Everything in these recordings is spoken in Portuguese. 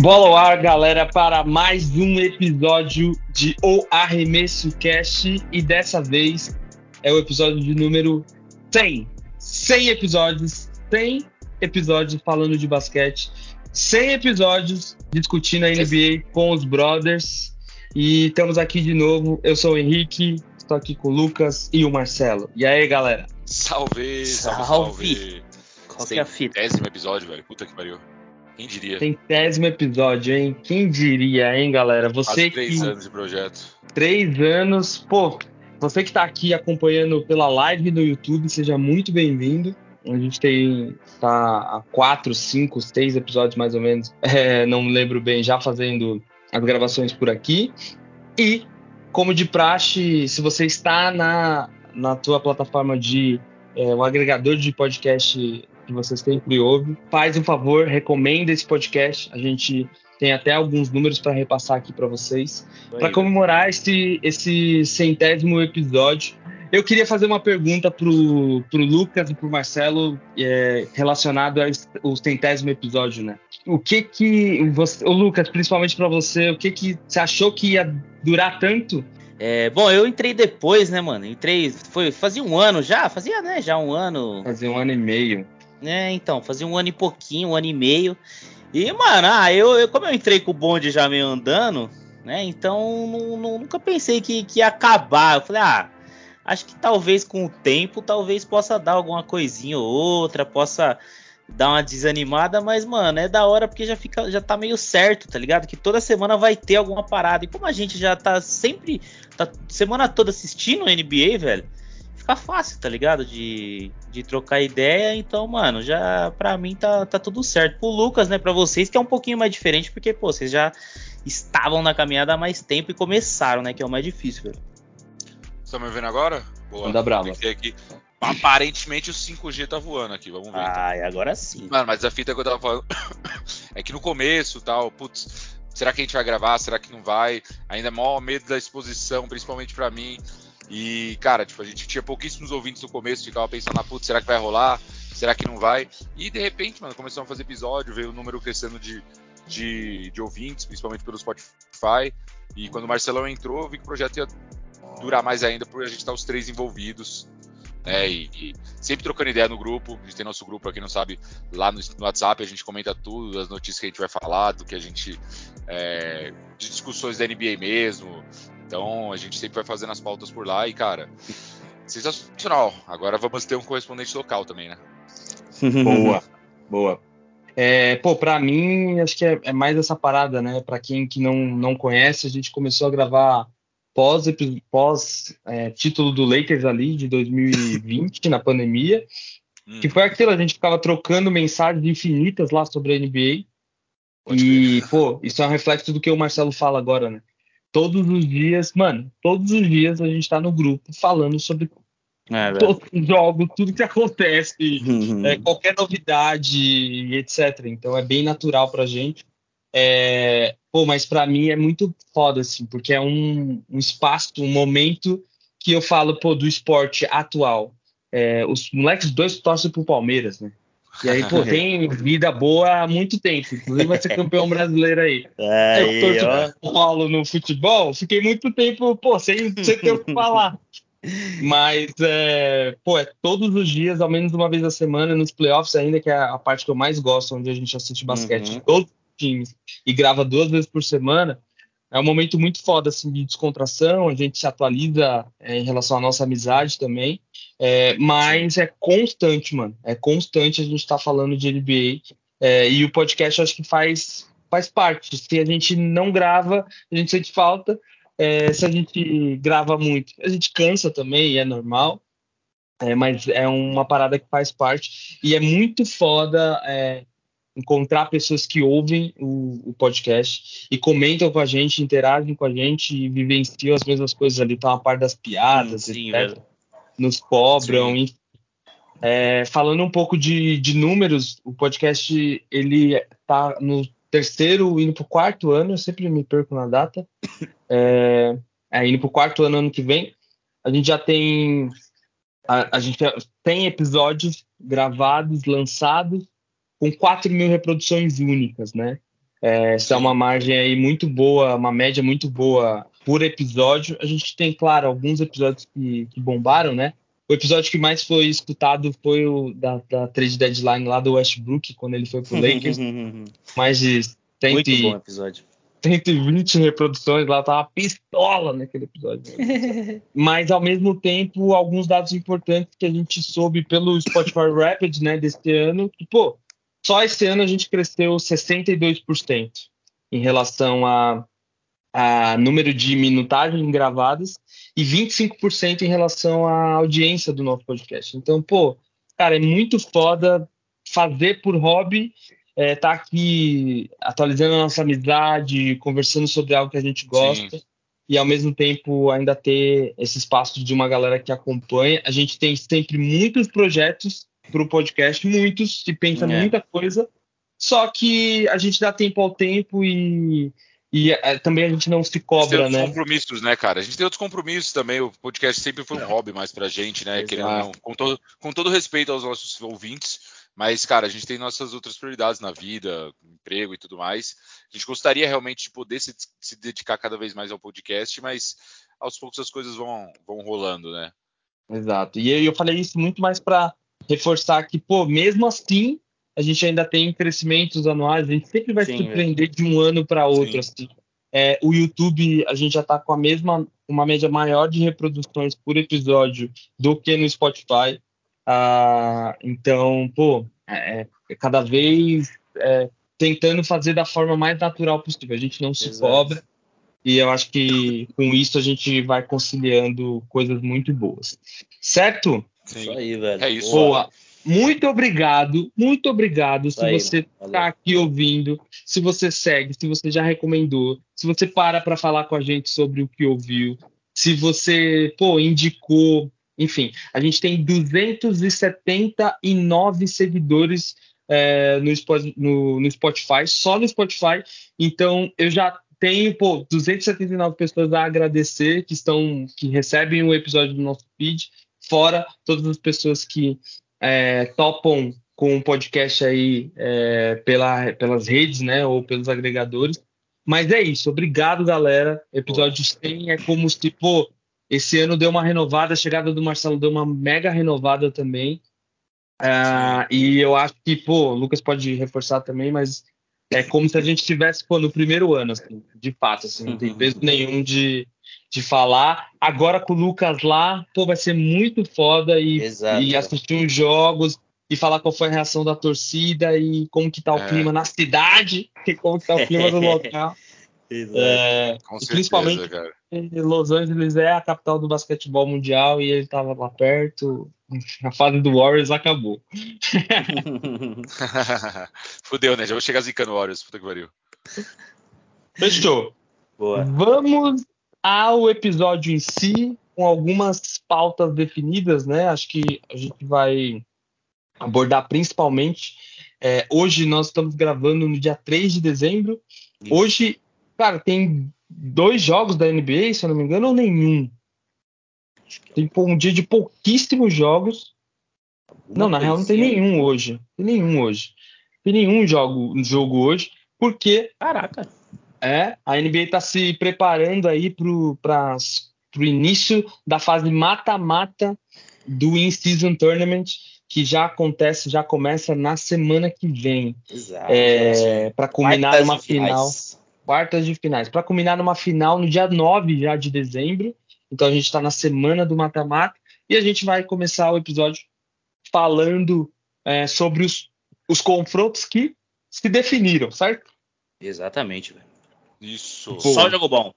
Bola ao ar, galera, para mais um episódio de O Arremesso Cast e dessa vez é o episódio de número 100. 100 episódios, 100 episódios falando de basquete, 100 episódios discutindo a NBA com os brothers e estamos aqui de novo. Eu sou o Henrique, estou aqui com o Lucas e o Marcelo. E aí, galera? Salve, salve, Salve. salve. Qual que é a fita? Décimo episódio, velho. Puta que pariu. Quem diria? Centésimo episódio, hein? Quem diria, hein, galera? Você Quase que três anos de projeto. três anos. Pô, você que está aqui acompanhando pela live no YouTube, seja muito bem-vindo. A gente tem tá há quatro, cinco, seis episódios mais ou menos, é, não lembro bem, já fazendo as gravações por aqui. E, como de praxe, se você está na, na tua plataforma de é, um agregador de podcast que você sempre ouve, faz um favor, recomenda esse podcast. A gente tem até alguns números para repassar aqui para vocês para comemorar esse, esse centésimo episódio. Eu queria fazer uma pergunta pro, pro Lucas e pro Marcelo é, relacionado ao centésimo episódio, né? O que que você, o Lucas, principalmente para você, o que que você achou que ia durar tanto? É, bom, eu entrei depois, né, mano? Entrei, foi, fazia um ano já, fazia, né, já um ano. Fazer um ano e meio. É, então, fazia um ano e pouquinho, um ano e meio. E, mano, ah, eu, eu como eu entrei com o bonde já meio andando, né, então nu- nu- nunca pensei que, que ia acabar. Eu falei, ah, acho que talvez com o tempo, talvez possa dar alguma coisinha ou outra, possa dar uma desanimada, mas, mano, é da hora porque já fica, já tá meio certo, tá ligado? Que toda semana vai ter alguma parada. E como a gente já tá sempre, tá semana toda assistindo NBA, velho, fica fácil, tá ligado? De, de trocar ideia. Então, mano, já pra mim tá, tá tudo certo. Pro Lucas, né, pra vocês, que é um pouquinho mais diferente, porque, pô, vocês já estavam na caminhada há mais tempo e começaram, né, que é o mais difícil, velho. Estão me ouvindo agora? Boa. Manda brava. Tem que ter aqui. Aparentemente o 5G tá voando aqui, vamos ver. então. Ai, agora sim. Mano, mas a fita que eu tava falando é que no começo tal, putz, será que a gente vai gravar? Será que não vai? Ainda maior medo da exposição, principalmente pra mim. E, cara, tipo, a gente tinha pouquíssimos ouvintes no começo, ficava pensando, ah, putz, será que vai rolar? Será que não vai? E de repente, mano, começamos a fazer episódio, veio o número crescendo de, de, de ouvintes, principalmente pelo Spotify. E quando o Marcelão entrou, eu vi que o projeto ia durar mais ainda por a gente estar os três envolvidos. Né, e, e sempre trocando ideia no grupo. A gente tem nosso grupo, pra quem não sabe, lá no, no WhatsApp, a gente comenta tudo, as notícias que a gente vai falar, do que a gente. é, de discussões da NBA mesmo. Então a gente sempre vai fazendo as pautas por lá e, cara, sensacional. Agora vamos ter um correspondente local também, né? Boa, boa. É, pô, pra mim, acho que é, é mais essa parada, né? Pra quem que não, não conhece, a gente começou a gravar pós, pós é, título do Lakers ali de 2020, na pandemia, Hum, que foi aquilo, a gente ficava trocando mensagens infinitas lá sobre a NBA. pode E, crer. pô, isso é um reflexo do que o Marcelo fala agora, né? Todos os dias, mano, todos os dias a gente tá no grupo falando sobre É, os jogos, tudo que acontece, Uhum. é, qualquer novidade, etc. Então é bem natural pra gente. É, pô, mas pra mim é muito foda, assim, porque é um, um espaço, um momento que eu falo, pô, do esporte atual. É, os moleques dois torcem pro Palmeiras, né? E aí, pô, tem vida boa há muito tempo. Inclusive vai ser campeão brasileiro aí. Eu Aí, torço ó. pro Paulo no futebol, fiquei muito tempo, pô, sem, sem ter o que falar. Mas, é, pô, é todos os dias, ao menos uma vez a semana, nos playoffs ainda, que é a parte que eu mais gosto, onde a gente assiste basquete Uhum. de todos os times e grava duas vezes por semana. É um momento muito foda, assim, de descontração, a gente se atualiza é, em relação à nossa amizade também. É, mas é constante, mano. É constante a gente tá falando de NBA. É, e o podcast acho que faz, faz parte. Se a gente não grava, a gente sente falta. É, se a gente grava muito, a gente cansa também, e é normal. É, mas é uma parada que faz parte. E é muito foda é, encontrar pessoas que ouvem o, o podcast e comentam com a gente, interagem com a gente e vivenciam as mesmas coisas ali. Estão a par das piadas, Sim, etc nos cobram. Enfim. É, falando um pouco de, de números, o podcast ele tá no terceiro, indo pro quarto ano, eu sempre me perco na data. É, é, indo pro quarto ano ano que vem. A gente já tem a, a gente tem episódios gravados, lançados, com 4 mil reproduções únicas, né? É, essa é uma margem aí muito boa, uma média muito boa por episódio. A gente tem, claro, alguns episódios que, que bombaram, né? O episódio que mais foi escutado foi o da, da trade deadline lá do Westbrook, quando ele foi pro Lakers. mais de 100 Muito bom episódio. 120 reproduções lá, tava pistola naquele episódio. Mas ao mesmo tempo, alguns dados importantes que a gente soube pelo Spotify Rapid, né, deste ano, que, pô, só esse ano a gente cresceu 62% em relação a, a número de minutagens gravadas e 25% em relação à audiência do nosso podcast. Então, pô, cara, é muito foda fazer por hobby é, tá aqui atualizando a nossa amizade, conversando sobre algo que a gente gosta. Sim. E ao mesmo tempo ainda ter esse espaço de uma galera que acompanha. A gente tem sempre muitos projetos para o podcast, muitos, se pensa é. muita coisa. Só que a gente dá tempo ao tempo e, e é, também a gente não se cobra, tem né? compromissos, né, cara? A gente tem outros compromissos também. O podcast sempre foi um hobby mais pra gente, né? Querendo, não, com, todo, com todo respeito aos nossos ouvintes. Mas, cara, a gente tem nossas outras prioridades na vida, emprego e tudo mais. A gente gostaria realmente de poder se, se dedicar cada vez mais ao podcast, mas aos poucos as coisas vão, vão rolando, né? Exato. E eu falei isso muito mais para reforçar que, pô, mesmo assim, a gente ainda tem crescimentos anuais, a gente sempre vai Sim, se surpreender é. de um ano para outro. Assim. É, o YouTube, a gente já está com a mesma, uma média maior de reproduções por episódio do que no Spotify. Ah, então, pô, é, é cada vez é, tentando fazer da forma mais natural possível. A gente não se Exato. cobra e eu acho que com isso a gente vai conciliando coisas muito boas. Certo? Sim. Isso aí, velho. É isso. Boa. Muito obrigado, muito obrigado. Se aí, você está aqui ouvindo, se você segue, se você já recomendou, se você para para falar com a gente sobre o que ouviu, se você, pô, indicou, enfim, a gente tem 279 seguidores é, no, no, no, Spotify, só no Spotify. Então, eu já tenho, pô, 279 pessoas a agradecer que estão, que recebem o episódio do nosso feed, fora todas as pessoas que é, topam com o podcast aí é, pela, pelas redes, né, ou pelos agregadores. Mas é isso, obrigado, galera. Episódio 100 é como se, pô, esse ano deu uma renovada, a chegada do Marcelo deu uma mega renovada também. Uh, e eu acho que, pô, o Lucas pode reforçar também, mas é como se a gente estivesse no primeiro ano, assim, de fato, assim, não tem uhum. peso nenhum de, de falar. Agora com o Lucas lá, pô, vai ser muito foda e, e assistir os jogos e falar qual foi a reação da torcida e como que tá o é. clima na cidade, e como que tá o clima do local. É, certeza, principalmente cara. Los Angeles é a capital do basquetebol mundial e ele estava lá perto. A fase do Warriors acabou. Fudeu, né? Já vou chegar zicando o Warriors, puta que pariu. Fechou. Boa. Vamos ao episódio em si, com algumas pautas definidas, né? Acho que a gente vai abordar principalmente. É, hoje nós estamos gravando no dia 3 de dezembro. Isso. Hoje Cara, tem dois jogos da NBA, se eu não me engano, ou nenhum. Tem um dia de pouquíssimos jogos. não, na real não tem nenhum hoje. Tem nenhum hoje. Tem nenhum jogo, jogo hoje, porque. Caraca. É, a NBA está se preparando aí para o início da fase mata-mata do In-Season Tournament, que já acontece, já começa na semana que vem. Exato. É, para culminar uma final quartas de finais, para culminar numa final no dia 9 já de dezembro. Então a gente está na semana do mata-mata e a gente vai começar o episódio falando é, sobre os, os confrontos que se definiram, certo? Exatamente, velho. Isso. Pô. Só jogo bom.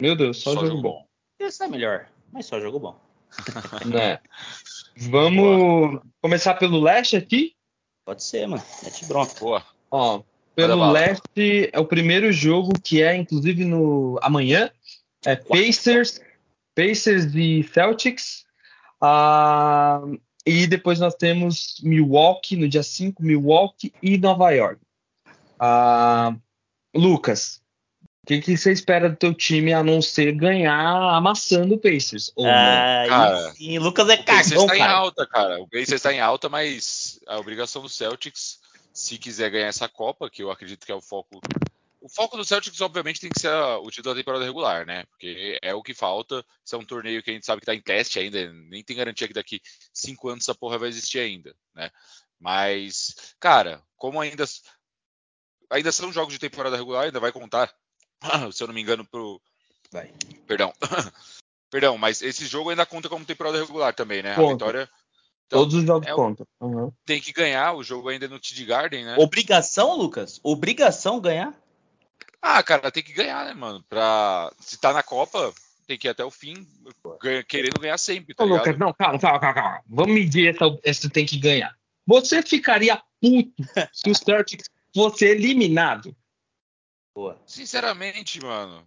Meu Deus, só, só jogo, jogo, bom. Esse é melhor, mas só jogo bom. né? Vamos Boa. começar pelo leste aqui? Pode ser, mano. Mete bronca. Boa. Ó, pelo leste, é o primeiro jogo que é, inclusive, no amanhã. É Pacers, Pacers e Celtics. Uh, e depois nós temos Milwaukee no dia 5, Milwaukee e Nova York. Uh, Lucas, o que, que, você espera do teu time a não ser ganhar amassando o Pacers? Ou ah, cara, Lucas é cagão, o Pacers está em alta, cara. O Pacers está em alta, mas a obrigação do Celtics se quiser ganhar essa Copa, que eu acredito que é o foco. O foco do Celtics, obviamente, tem que ser o título da temporada regular, né? Porque é o que falta. Isso é um torneio que a gente sabe que está em teste ainda, nem tem garantia que daqui cinco anos essa porra vai existir ainda, né? Mas, cara, como ainda ainda são jogos de temporada regular, ainda vai contar, se eu não me engano, pro. Vai. Perdão. Perdão, mas esse jogo ainda conta como temporada regular também, né? Conta. A vitória. Então, Todos os jogos é o- contam. Uhum. Tem que ganhar, o jogo ainda é no TD Garden, né? Obrigação, Lucas? Obrigação ganhar? Ah, cara, tem que ganhar, né, mano? Pra... Se tá na Copa, tem que ir até o fim, ganha- querendo ganhar sempre, tá Ô? Lucas, não, calma, calma, calma, calma. Vamos medir essa, essa tem que ganhar. Você ficaria puto se o Celtics fosse eliminado? Boa. Sinceramente, mano,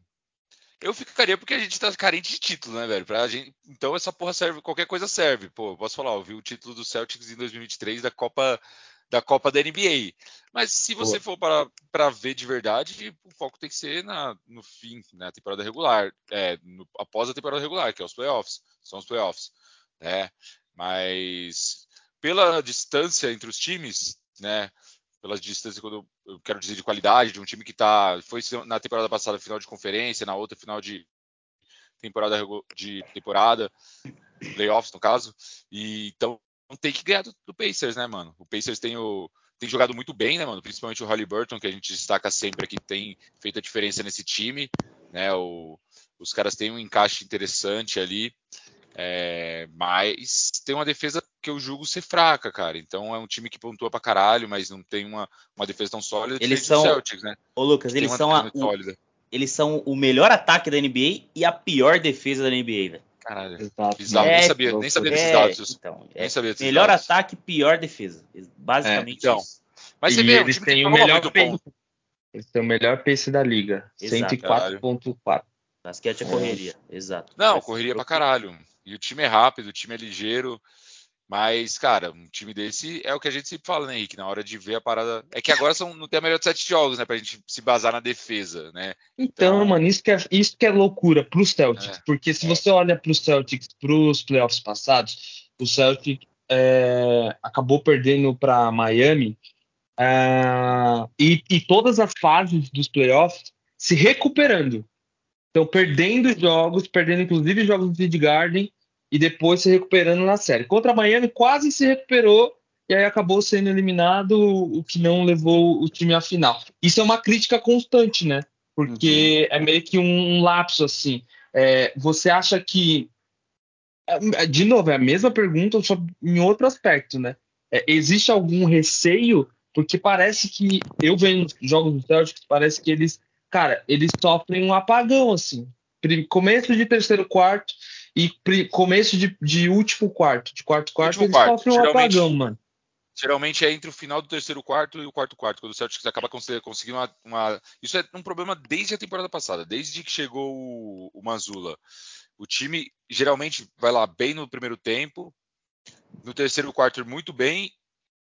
eu ficaria porque a gente tá carente de título, né, velho? Pra gente... Então essa porra serve, qualquer coisa serve. Pô, posso falar, eu vi o título do Celtics em 2023 da Copa da Copa da NBA. Mas se você for para para ver de verdade, o foco tem que ser na, no fim, na temporada regular, é, no- após a temporada regular, que é os playoffs, são os playoffs, né? Mas pela distância entre os times, né? Pela distância, quando eu quero dizer de qualidade, de um time que tá, foi na temporada passada final de conferência, na outra final de temporada de temporada, playoffs no caso, e então tem que ganhar do, do Pacers, né, mano? O Pacers tem o tem jogado muito bem, né, mano? Principalmente o Halliburton, que a gente destaca sempre aqui, tem feito a diferença nesse time, né? O, os caras têm um encaixe interessante ali, é, mas tem uma defesa que eu julgo ser fraca, cara. Então é um time que pontua pra caralho, mas não tem uma, uma defesa tão sólida. Eles são- Celtics, né? Ô, Lucas, eles são, a- o, eles são o melhor ataque da NBA e a pior defesa da NBA, velho. Caralho. Exato. Bizarro, É, nem sabia, nem sabia desses É, dados. então, Nem é sabia desses melhor dados. ataque, pior defesa. Basicamente É, então. isso. Mas e você vê, é eles têm o melhor pace. ponto. Eles têm o melhor pace da liga. Exato. 104.4. Basquete é É. correria, exato. Não, correria pra caralho. E o time é rápido, o time é ligeiro. Mas, cara, um time desse é o que a gente sempre fala, né, Henrique? Na hora de ver a parada. É que agora são, não tem a melhor de sete jogos, né? Pra gente se basar na defesa, né? Então, Então- mano, isso que, é, isso que é loucura pros Celtics. É. Porque se É. você olha pros Celtics, pros playoffs passados, o Celtic é, acabou perdendo para Miami é, e, e todas as fases dos playoffs se recuperando. Então, perdendo jogos, perdendo inclusive jogos do Seed Garden e depois se recuperando na série. Contra a Miami, quase se recuperou e aí acabou sendo eliminado, o que não levou o time à final. Isso é uma crítica constante, né? Porque é meio que um, lapso assim. É, você acha que. é, De novo, é a mesma pergunta, só em outro aspecto, né? É, existe algum receio? Porque parece que eu vendo os jogos do Celtics, parece que eles, cara, eles sofrem um apagão, assim. Começo de terceiro quarto e começo de, de último quarto, de quarto quarto, Último eles quarto, sofrem um geralmente- apagão, mano. Geralmente é entre o final do terceiro quarto e o quarto quarto, quando o Celtics acaba cons- conseguindo uma, uma- Isso é um problema desde a temporada passada, desde que chegou o, o Mazula. O time geralmente vai lá bem no primeiro tempo, no terceiro quarto muito bem,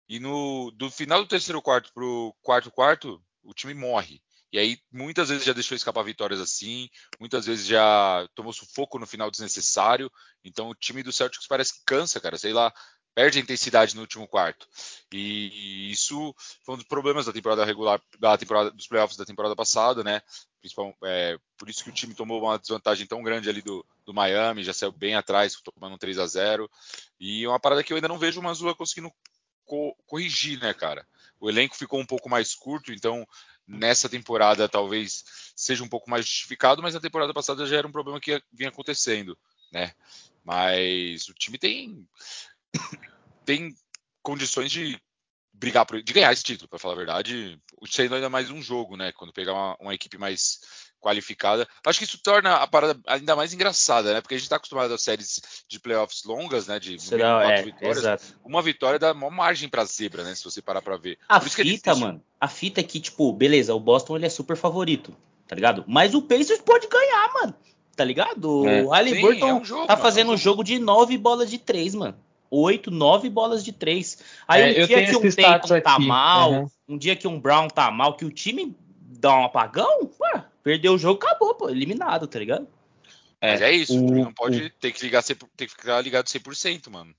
e no do final do terceiro quarto pro quarto quarto, o time morre. E aí muitas vezes já deixou escapar vitórias assim, muitas vezes já tomou sufoco no final desnecessário. Então o time do Celtics parece que cansa, cara, sei lá, perde a intensidade no último quarto. E, isso foi um dos problemas da temporada regular, da temporada dos playoffs da temporada passada, né? Principal, é, por isso que o time tomou uma desvantagem tão grande ali do, do Miami, já saiu bem atrás, tomando um 3 a 0 E é uma parada que eu ainda não vejo o Mazula conseguindo co- corrigir, né, cara? O elenco ficou um pouco mais curto, então nessa temporada talvez seja um pouco mais justificado, mas na temporada passada já era um problema que vinha acontecendo, né? Mas o time tem tem condições de brigar por, de ganhar esse título, para falar a verdade, sendo ainda mais um jogo, né? Quando pegar uma, uma equipe mais qualificada. Acho que isso torna a parada ainda mais engraçada, né? Porque a gente está acostumado a séries de playoffs longas, né? De dá, quatro é, vitórias. exato. Uma vitória dá maior margem pra zebra, né? Se você parar pra ver. A Por isso que é fita, difícil. mano, a fita é que, tipo, beleza, o Boston ele é super favorito, tá ligado? Mas o Pacers pode ganhar, mano. Tá ligado? É. O Halliburton Sim, é um jogo, tá mano, fazendo é um um jogo de nove bolas de três, mano. Oito, nove bolas de três. Aí É, um dia que um Tatum tá aqui, mal, aham. um dia que um Brown tá mal, que o time dá um apagão, pô, perdeu o jogo, acabou, pô, eliminado, tá ligado? Mas é isso, o, o- não pode ter que ligar 100%, ter que ficar ligado 100%, mano.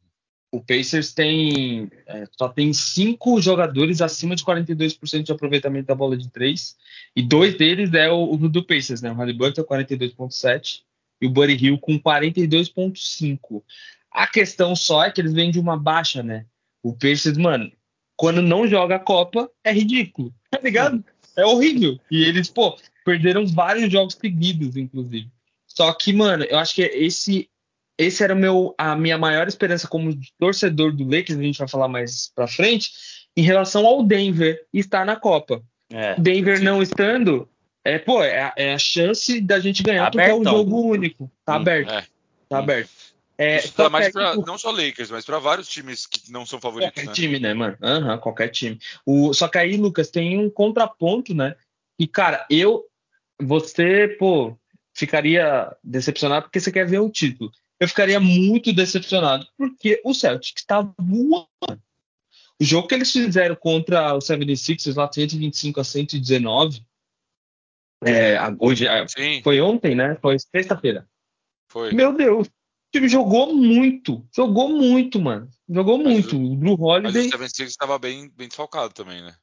o Pacers tem é, só tem cinco jogadores acima de 42% de aproveitamento da bola de três e dois deles é o, o do Pacers, né? O Halliburton 42.7 e o Buddy Hill com 42.5. A questão só é que eles vêm de uma baixa, né? O Pacers, mano, quando não joga a Copa é ridículo, tá ligado? É horrível. E eles, pô, perderam vários jogos seguidos, inclusive. Só que, mano, eu acho que esse esse era meu, a minha maior esperança como torcedor do Lakers, a gente vai falar mais pra frente, em relação ao Denver estar na Copa. É, Denver não estando, é, pô, é, é, a chance da gente ganhar, porque é um jogo único. Tá hum, aberto. É. Tá hum. aberto. É, Isso mais pra, não só Lakers, mas para vários times que não são favoritos. Qualquer né? time, né, mano? Uhum, qualquer time. O, só que aí, Lucas, tem um contraponto, né? E, cara, eu. Você, pô, ficaria decepcionado porque você quer ver o título eu ficaria muito decepcionado, porque o Celtic está voando. O jogo que eles fizeram contra o 76ers, lá 125 a 119, é, hoje, é, foi ontem, né? Foi sexta-feira. Foi. Meu Deus, o time jogou muito, jogou muito, mano. Jogou mas muito. O, Blue Holiday. Mas o 76 estava bem, bem desfalcado também, né?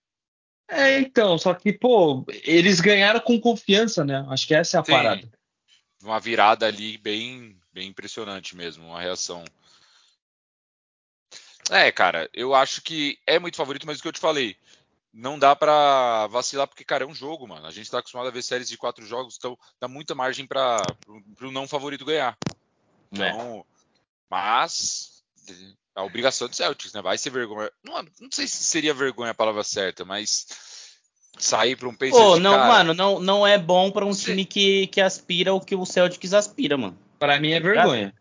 É, então, só que, pô, eles ganharam com confiança, né? Acho que essa é a Sim. parada. Uma virada ali bem bem impressionante mesmo, uma reação. É, cara, eu acho que é muito favorito, mas o que eu te falei, não dá para vacilar, porque, cara, é um jogo, mano. A gente tá acostumado a ver séries de quatro jogos, então dá muita margem para o não favorito ganhar. Então, é. mas a obrigação do Celtics, né? Vai ser vergonha. Não, não sei se seria vergonha a palavra certa, mas sair para um Pacers. Pô, não, cara, mano, não, não é bom para um time que, que aspira o que o Celtics aspira, mano. Para mim é vergonha.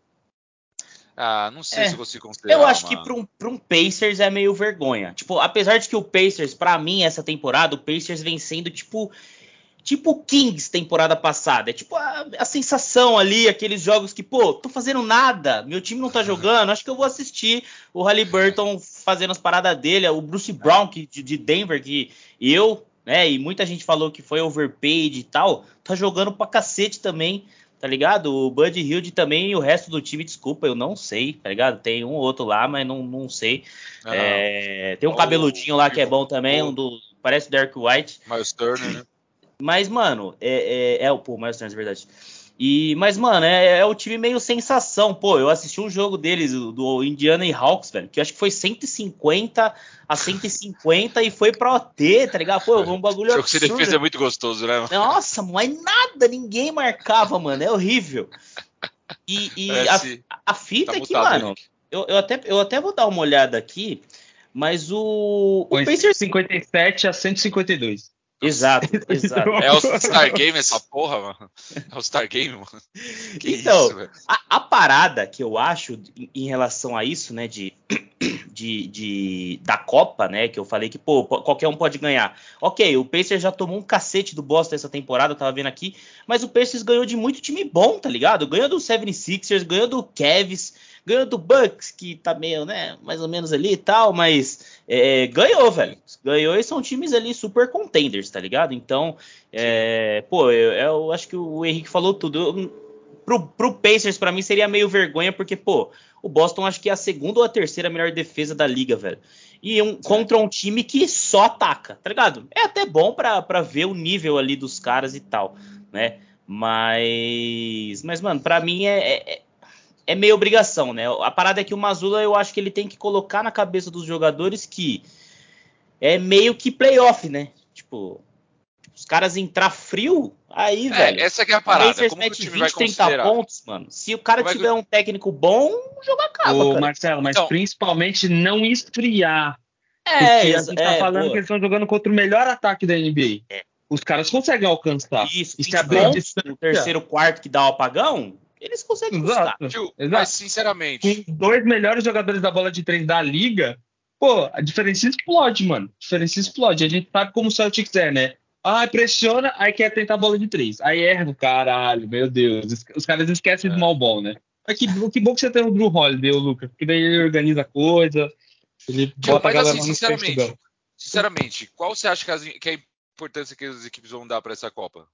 Ah, não sei é. se você considera. Eu acho que para um, pra um Pacers é meio vergonha. Tipo, apesar de que o Pacers, para mim, essa temporada, o Pacers vem sendo tipo. Tipo Kings temporada passada. É tipo a, a, sensação ali, aqueles jogos que, pô, tô fazendo nada, meu time não tá jogando, acho que eu vou assistir o Halliburton fazendo as paradas dele, o Bruce Brown que, de, de Denver, que eu, né, e muita gente falou que foi overpaid e tal, tá jogando pra cacete também tá ligado? O Bud Hilde também e o resto do time, desculpa, eu não sei, tá ligado? Tem um ou outro lá, mas não, não sei. é, tem um cabeludinho lá que é bom também, um do. Parece o Derek White. Miles Turner, né? Mas, mano, é, é, é o. Pô, Miles Turner, é verdade. E, mas, mano, é, é, o time meio sensação. Pô, eu assisti um jogo deles, do Indiana e Hawks, velho, que eu acho que foi 150 a 150 e foi pra OT, tá ligado? Pô, um bagulho O jogo que você fez é muito gostoso, né? Mano? Nossa, mas nada, ninguém marcava, mano, é horrível. E, e a, a, fita tá é que, mano, eu, eu, até, eu até vou dar uma olhada aqui, mas o, o Pacers... 57 a 152. Exato, exato. É o Star Game essa porra, mano. É o Star Game, mano. Que então, isso, a, a, parada que eu acho em, em relação a isso, né, de, de, de, da Copa, né, que eu falei que, pô, qualquer um pode ganhar. Ok, o Pacers já tomou um cacete do Boston essa temporada, eu tava vendo aqui, mas o Pacers ganhou de muito time bom, tá ligado? Ganhou do 76ers, ganhou do Cavs, ganhou do Bucks, que tá meio, né, mais ou menos ali e tal, mas é, ganhou, velho. Ganhou e são times ali super contenders, tá ligado? Então, é, pô, eu, eu, acho que o Henrique falou tudo. Eu, pro, pro Pacers, para mim, seria meio vergonha, porque, pô, o Boston acho que é a segunda ou a terceira melhor defesa da liga, velho. E um, contra um time que só ataca, tá ligado? É até bom para ver o nível ali dos caras e tal, né? Mas, mas mano, para mim é, é, é meio obrigação, né? A parada é que o Mazula eu acho que ele tem que colocar na cabeça dos jogadores que é meio que playoff, né? Tipo, os caras entrar frio, aí, é, velho. Essa é a parada. Como o time 20, vai 30 pontos, mano. Se o cara Como tiver é que... um técnico bom, o jogo acaba, Ô, cara. Marcelo, mas então... principalmente não esfriar. É, porque a gente tá é, falando boa. que eles estão jogando contra o melhor ataque da NBA. É. Os caras conseguem alcançar. Isso, e se abrir no terceiro quarto que dá o apagão, eles conseguem Exato. Tio, Exato. Mas, sinceramente. Com dois melhores jogadores da bola de três da liga, pô, a diferença explode, mano. A diferença explode. A gente sabe como o Celtics é, né? Ah, pressiona, aí quer tentar a bola de três. Aí erra caralho, meu Deus. Os caras esquecem é. do mal ball, né? Mas que, que bom que você tem o Drew Holiday, o Lucas, porque daí ele organiza a coisa. Ele Tio, bota mas a galera assim, sinceramente, sinceramente, qual você acha que, as, que é a importância que as equipes vão dar para essa Copa?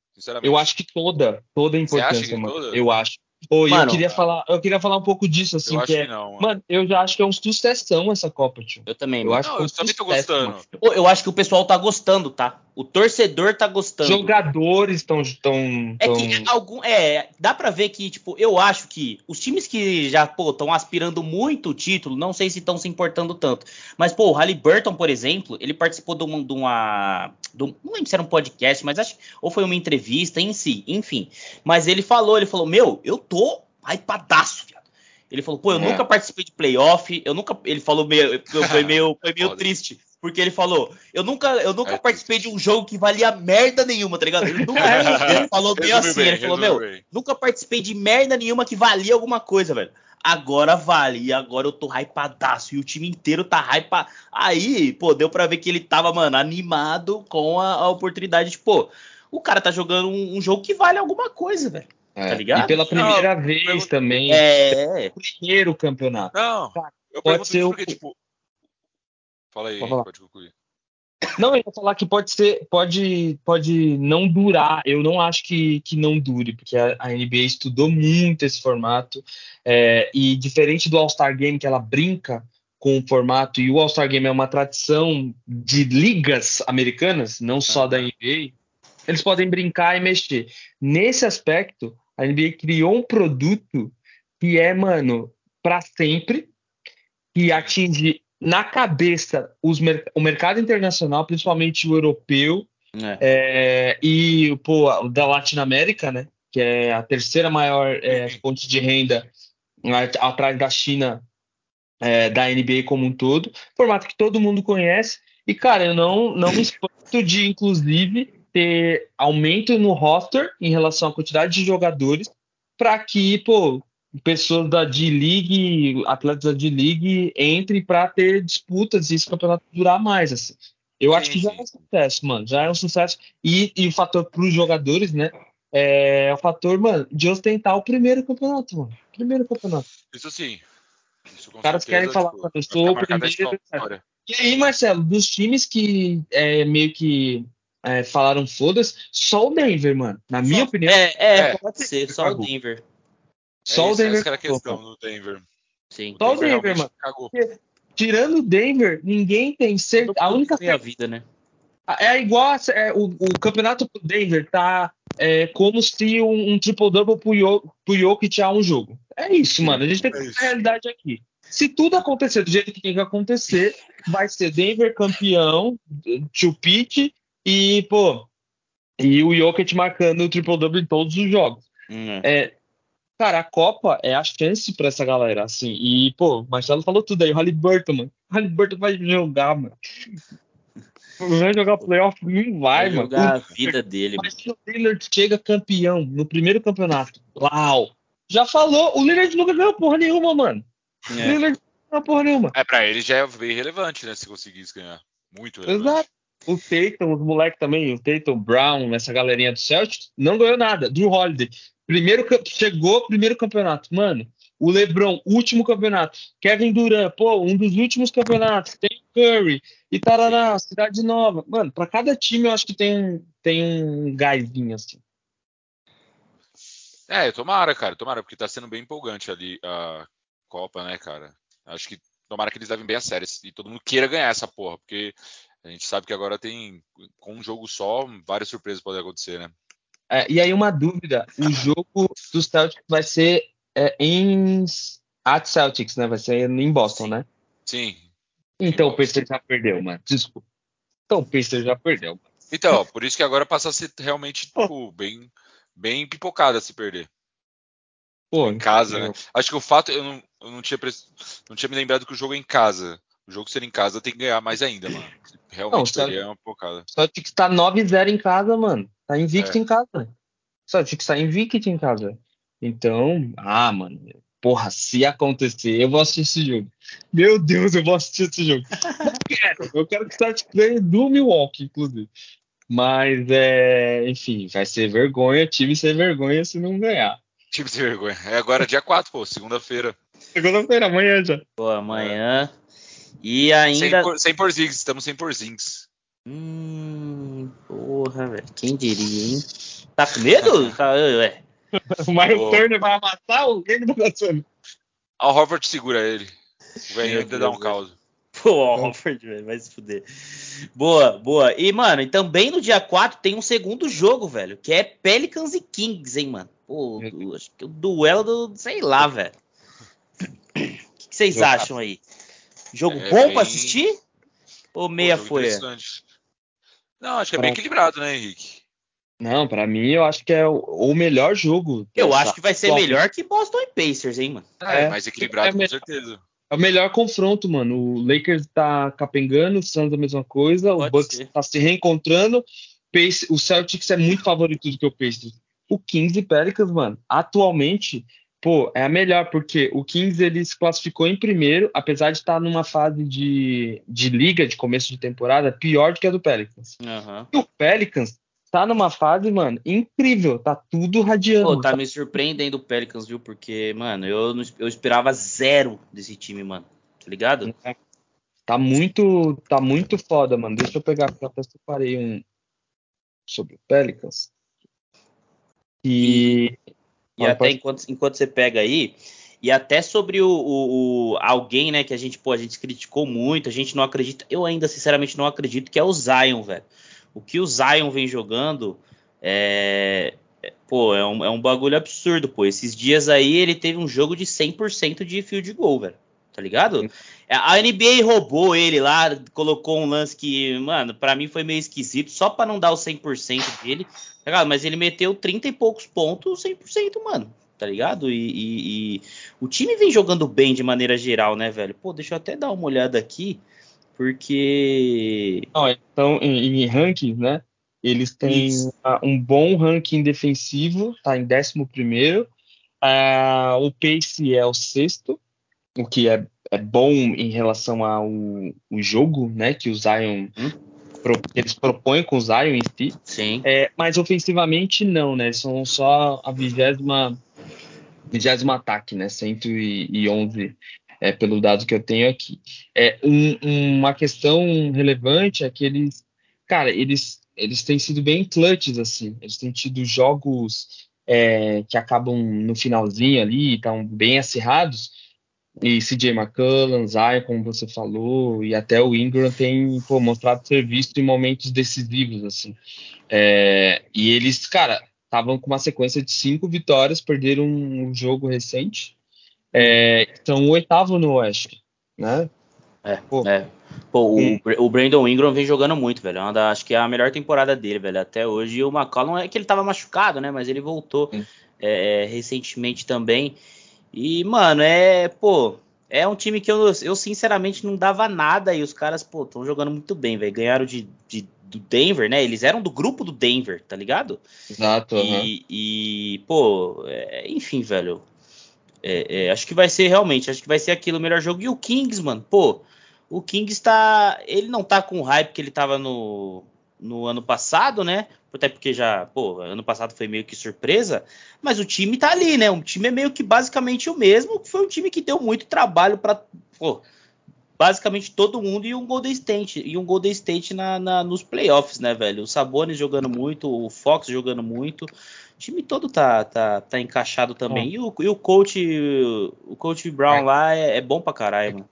Eu acho que toda, toda a importância, mano. Toda? Eu acho. Pô, e eu Mano, queria falar, eu queria falar um pouco disso, assim, eu acho que que é. não. mano. Mano, eu já acho que é um sucessão essa Copa, tio. Eu também, Eu mano. acho Não, que é um eu também tô gostando. mano. Pô, Eu acho que o pessoal tá gostando, tá? O torcedor tá gostando. Jogadores estão tão, É tão... que algum. É, dá pra ver que, tipo, eu acho que os times que já, pô, estão aspirando muito o título, não sei se estão se importando tanto. Mas, pô, o Halliburton, por exemplo, ele participou de uma. De uma de um- não lembro se era um podcast, mas acho ou foi uma entrevista em si, enfim. Mas ele falou, ele falou, meu, eu tô hypadaço, viado. Ele falou, pô, eu É. nunca participei de playoff, eu nunca. Ele falou meio. Foi meio, foi meio triste. Porque ele falou, eu nunca, eu nunca É participei de um jogo que valia merda nenhuma, tá ligado? Ele nunca. ele falou meio assim, bem, ele falou, meu, bem. Nunca participei de merda nenhuma que valia alguma coisa, velho. Agora vale. E agora eu tô hypadaço. E o time inteiro tá hypa. Aí, pô, deu pra ver que ele tava, mano, animado com a, a oportunidade. Tipo, o cara tá jogando um, um jogo que vale alguma coisa, velho. É, tá ligado? E pela primeira Não, vez pergunta- também, É. primeiro campeonato. Não, eu pode pergunto ser o- porque, tipo. Fala aí, pode concluir. Não, eu ia falar que pode ser, pode, pode não durar. Eu não acho que, que não dure, porque a, a NBA estudou muito esse formato. é, e diferente do All-Star Game, que ela brinca com o formato, e o All-Star Game é uma tradição de ligas americanas, não só da NBA, eles podem brincar e mexer. Nesse aspecto, a NBA criou um produto que é, mano, para sempre, que atinge na cabeça mer- o mercado internacional, principalmente o europeu, É. é, e pô, o da Latinoamérica, né? Que é a terceira maior é, fonte de renda a- atrás da China, é, da NBA como um todo. Formato que todo mundo conhece. E, cara, eu não, não me espanto de, inclusive, ter aumento no roster em relação à quantidade de jogadores para que, pô, pessoas da D-League, atletas da D-League entrem para ter disputas e esse campeonato durar mais, assim. Eu Sim, acho que já é um sucesso, mano. Já é um sucesso. E, e o fator para os jogadores, né? É o fator, mano, de ostentar o primeiro campeonato, mano. Primeiro campeonato. Isso sim. Isso Os caras certeza, querem falar, tipo, eu sou ficar o primeiro. história. E aí, Marcelo, dos times que é, meio que é, falaram foda-se, só o Denver, mano. Na minha Só- opinião, É, é, É. pode ser, só o. Denver. só é o isso, Denver. Essa que era a questão mano. do Denver. Sim. Só o Denver, realmente mano. Cagou. Tirando o Denver, ninguém tem certeza. A única Foi a vida, né? É igual a- é, o, o campeonato pro Denver tá é, como se um, um triple-double pro, Jokic há um jogo. É isso, mano. A gente tem que É ver isso. a realidade aqui. Se tudo acontecer do jeito que tem que acontecer, vai ser Denver campeão, Chupite e, pô, e o Jokic marcando o triple-double em todos os jogos. Hum, É, cara, a Copa é a chance pra essa galera, assim. E, pô, o Marcelo falou tudo aí, o Halliburton, mano. O Halliburton vai jogar, mano. Vai jogar playoff? Não vai, vai mano. jogar a O- vida dele, mano. Mas se o Lillard chega campeão no primeiro campeonato, uau! Já falou, o Lillard nunca ganhou porra nenhuma, mano. O É. Lillard não ganhou porra nenhuma. É, pra ele já é bem relevante, né? Se conseguisse ganhar. Muito relevante. Exato. O Tatum, os moleques também, o Tatum Brown, essa galerinha do Celtics, não ganhou nada. Drew Holiday, primeiro, chegou primeiro campeonato. Mano, o LeBron, último campeonato. Kevin Durant, pô, um dos últimos campeonatos. Tem Curry e tarará, Cidade Nova. Mano, pra cada time eu acho que tem, um- tem um assim. É, tomara, cara, tomara, porque tá sendo bem empolgante ali a Copa, né, cara? Acho que tomara que eles levem bem a sério e todo mundo queira ganhar essa porra, porque a gente sabe que agora tem, com um jogo só, várias surpresas podem acontecer, né? É, e aí, uma dúvida: o jogo dos Celtics vai ser é, em. At Celtics, né? Vai ser em Boston, né? Sim. Então o. Pacers já perdeu, mano. Desculpa. Então o Pacers já perdeu. Então, ó, por isso que agora passa a ser realmente, tipo, bem, bem pipocada se perder. Pô, Em casa, né? Acho que o fato, eu não, eu não tinha, não tinha me lembrado que o jogo é em casa. O jogo ser em casa tem que ganhar mais ainda, mano. Realmente Não, sabe- perder é uma pipocada. O Celtics tá 9-0 em casa, mano. Tá invicto É. em casa. O Celtics tá invicto em casa. Então, ah, mano. Porra, se acontecer, eu vou assistir esse jogo. Meu Deus, eu vou assistir esse jogo. Não quero. Eu quero que o Celtics ganhe do Milwaukee, inclusive. Mas, é, enfim, vai ser vergonha, time ser vergonha se não ganhar. Time sem vergonha. É agora dia 4, pô, segunda-feira. Segunda-feira, amanhã já. Pô, amanhã. E Sem, ainda. por- sem Porzingis, estamos sem Porzingis. Hum, porra, velho. Quem diria, hein? Tá com medo? Tá, ué. o Miles oh. Turner vai amassar o que tá passando? O Horford segura ele. O velho ainda dá um caos. Pô, o Horford, velho, vai se fuder. Boa, boa. E, mano, e também no dia 4 tem um segundo jogo, velho, que é Pelicans e Kings, hein, mano. Pô, do, acho que o duelo do, sei lá, velho. O que, que vocês acham aí? Jogo é, bom bem... pra assistir? Ou meia Pô, folha? Não, acho que é bem equilibrado, né, Henrique? Não, para mim eu acho que é o, o melhor jogo. Eu acho que vai ser melhor que Boston e Pacers, hein, mano. É, é mais equilibrado, é com certeza. É o melhor confronto, mano. O Lakers tá capengando, o Suns a mesma coisa, Pode o Bucks ser. tá se reencontrando, Pace, o Celtics é muito favorito do que o Pacers. O Kings e Pelicans, mano, atualmente, pô, é a melhor, porque o Kings ele se classificou em primeiro, apesar de estar numa fase de, de liga, de começo de temporada, pior do que a do Pelicans. Uhum. E o Pelicans tá numa fase, mano, incrível. Tá tudo radiando. Pô, tá me surpreendendo o Pelicans, viu? Porque, mano, eu, eu esperava zero desse time, mano. Tá ligado? Tá muito, tá muito foda, mano. Deixa eu pegar aqui, até separei um sobre o Pelicans. E, e até pode... enquanto, enquanto você pega aí, e até sobre o, o, o, alguém, né, que a gente, pô, a gente criticou muito, a gente não acredita, eu ainda sinceramente não acredito que é o Zion, velho o que o Zion vem jogando é, é, pô, é um, é um bagulho absurdo, pô. Esses dias aí ele teve um jogo de 100% de field goal, velho. Tá ligado? A NBA roubou ele lá, colocou um lance que, mano, para mim foi meio esquisito, só para não dar o 100% dele, tá ligado? Mas ele meteu 30 e poucos pontos, 100%, mano. Tá ligado? E, e, e, o time vem jogando bem de maneira geral, né, velho? Pô, deixa eu até dar uma olhada aqui porque. Não, então, em, em rankings, né? Eles têm um bom ranking defensivo, tá em 11 primeiro. Uh, o Pace é o sexto, o que é, é bom em relação ao o jogo, né? Que o Zion hum? pro, eles propõem com o Zion em si. Sim. É, mas ofensivamente não, né? São só a vigésima vigésimo ataque, né? 111 é, pelo dado que eu tenho aqui. É, um, uma questão relevante é que eles, cara, eles, eles têm sido bem clutches, assim, eles têm tido jogos é, que acabam no finalzinho ali, estão bem acirrados, e CJ McCollum, Zion, como você falou, e até o Ingram tem pô, mostrado ser visto em momentos decisivos, assim. É, e eles, cara, estavam com uma sequência de cinco vitórias, perderam um jogo recente, é, então, o oitavo no Oeste, né? É, Pô, é. Pô, o, o, Brandon Ingram vem jogando muito, velho. É da, acho que é a melhor temporada dele, velho, até hoje. E o McCollum é que ele tava machucado, né? Mas ele voltou é, recentemente também. E, mano, é, pô, é um time que eu, eu sinceramente não dava nada e os caras, pô, estão jogando muito bem, velho. Ganharam de, de, do Denver, né? Eles eram do grupo do Denver, tá ligado? Exato. E, uhum. e pô, é, enfim, velho. É, é, acho que vai ser realmente, acho que vai ser aquilo o melhor jogo. E o Kings, mano, pô, o Kings está. Ele não tá com o hype que ele tava no, no ano passado, né? Até porque já, pô, ano passado foi meio que surpresa, mas o time tá ali, né? O time é meio que basicamente o mesmo, foi um time que deu muito trabalho para basicamente todo mundo e um Golden State e um Golden State na, na, nos playoffs, né, velho? O Sabonis jogando muito, o Fox jogando muito time todo tá, tá, tá encaixado também. É. E, o, e o coach, o coach Brown Mike, lá é, é, bom pra caralho, mano.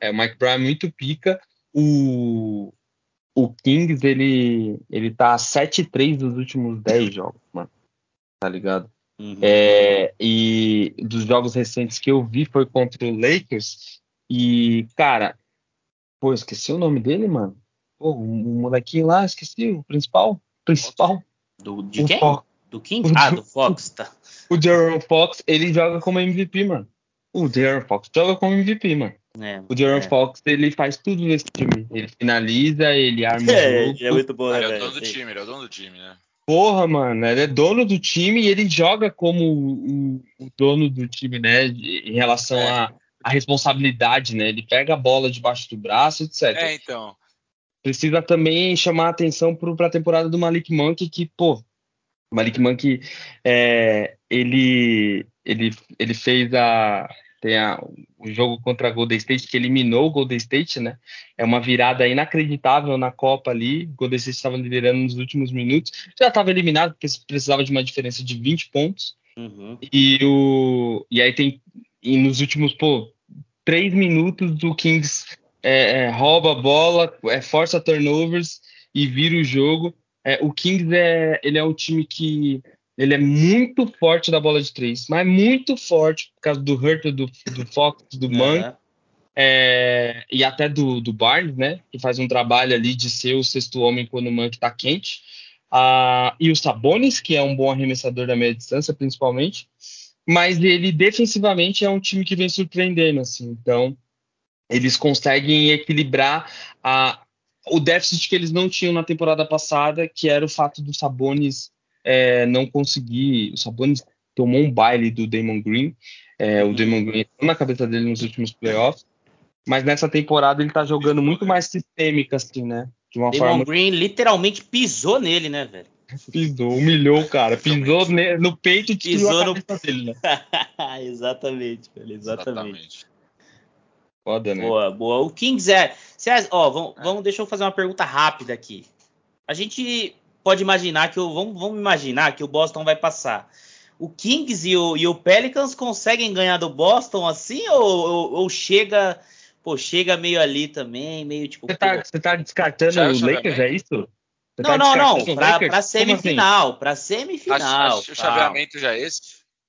É, o Mike Brown é muito pica. O, o Kings, ele, ele tá 7-3 nos últimos 10 jogos, mano. Tá ligado? Uhum. É, e dos jogos recentes que eu vi foi contra o Lakers. E, cara, pô, esqueci o nome dele, mano. Pô, o, o molequinho lá, esqueci, o principal. Principal. Do, de quem? Do King? Ah, do Fox, tá. O Jaron Fox, ele joga como MVP, mano. O Jaron Fox joga como MVP, mano. É, o Jaron é. Fox, ele faz tudo nesse time. Ele finaliza, ele arma é, o jogo. É muito bom, né, Ele é o dono do time, ele é o dono do time, né? Porra, mano, ele é dono do time e ele joga como o, o dono do time, né? Em relação à é. responsabilidade, né? Ele pega a bola debaixo do braço, etc. É, então. Precisa também chamar a atenção para a temporada do Malik Monk, que, pô, Malik Monk, é, ele, ele, ele fez a, Tem a, o jogo contra a Golden State, que eliminou o Golden State, né? É uma virada inacreditável na Copa ali. O Golden State estava liderando nos últimos minutos. Já estava eliminado, porque precisava de uma diferença de 20 pontos. Uhum. E, o, e aí tem. E nos últimos, pô, três minutos do Kings é, é, rouba a bola, é, força turnovers e vira o jogo. É, o Kings é, ele é um time que ele é muito forte da bola de três, mas muito forte por causa do Hurt, do, do Fox, do Man. É, e até do, do Barnes, né? Que faz um trabalho ali de ser o sexto homem quando o Mank tá quente. Ah, e o Sabonis, que é um bom arremessador da meia distância, principalmente. Mas ele defensivamente é um time que vem surpreendendo, assim. Então, eles conseguem equilibrar a, o déficit que eles não tinham na temporada passada, que era o fato do Sabonis é, não conseguir. O Sabonis tomou um baile do Damon Green. É, o Damon Green na cabeça dele nos últimos playoffs. Mas nessa temporada ele tá jogando muito mais sistêmica, assim, né? De uma Damon forma... Green literalmente pisou nele, né, velho? Pisou, humilhou o cara. Pisou no peito e pisou no dele, né? exatamente, velho, exatamente. exatamente. Foda, né? Boa, boa. O Kings é. ó, vamos, é. vamos, deixa eu fazer uma pergunta rápida aqui. A gente pode imaginar que o. Vamos, vamos imaginar que o Boston vai passar. O Kings e o, e o Pelicans conseguem ganhar do Boston assim ou, ou, ou chega pô, chega meio ali tambem, meio tipo. Você tá, você tá descartando o Lakers, é isso? Você não, tá não, não, pra, pra semifinal, assim? pra semifinal. Acho, o chaveamento já é esse?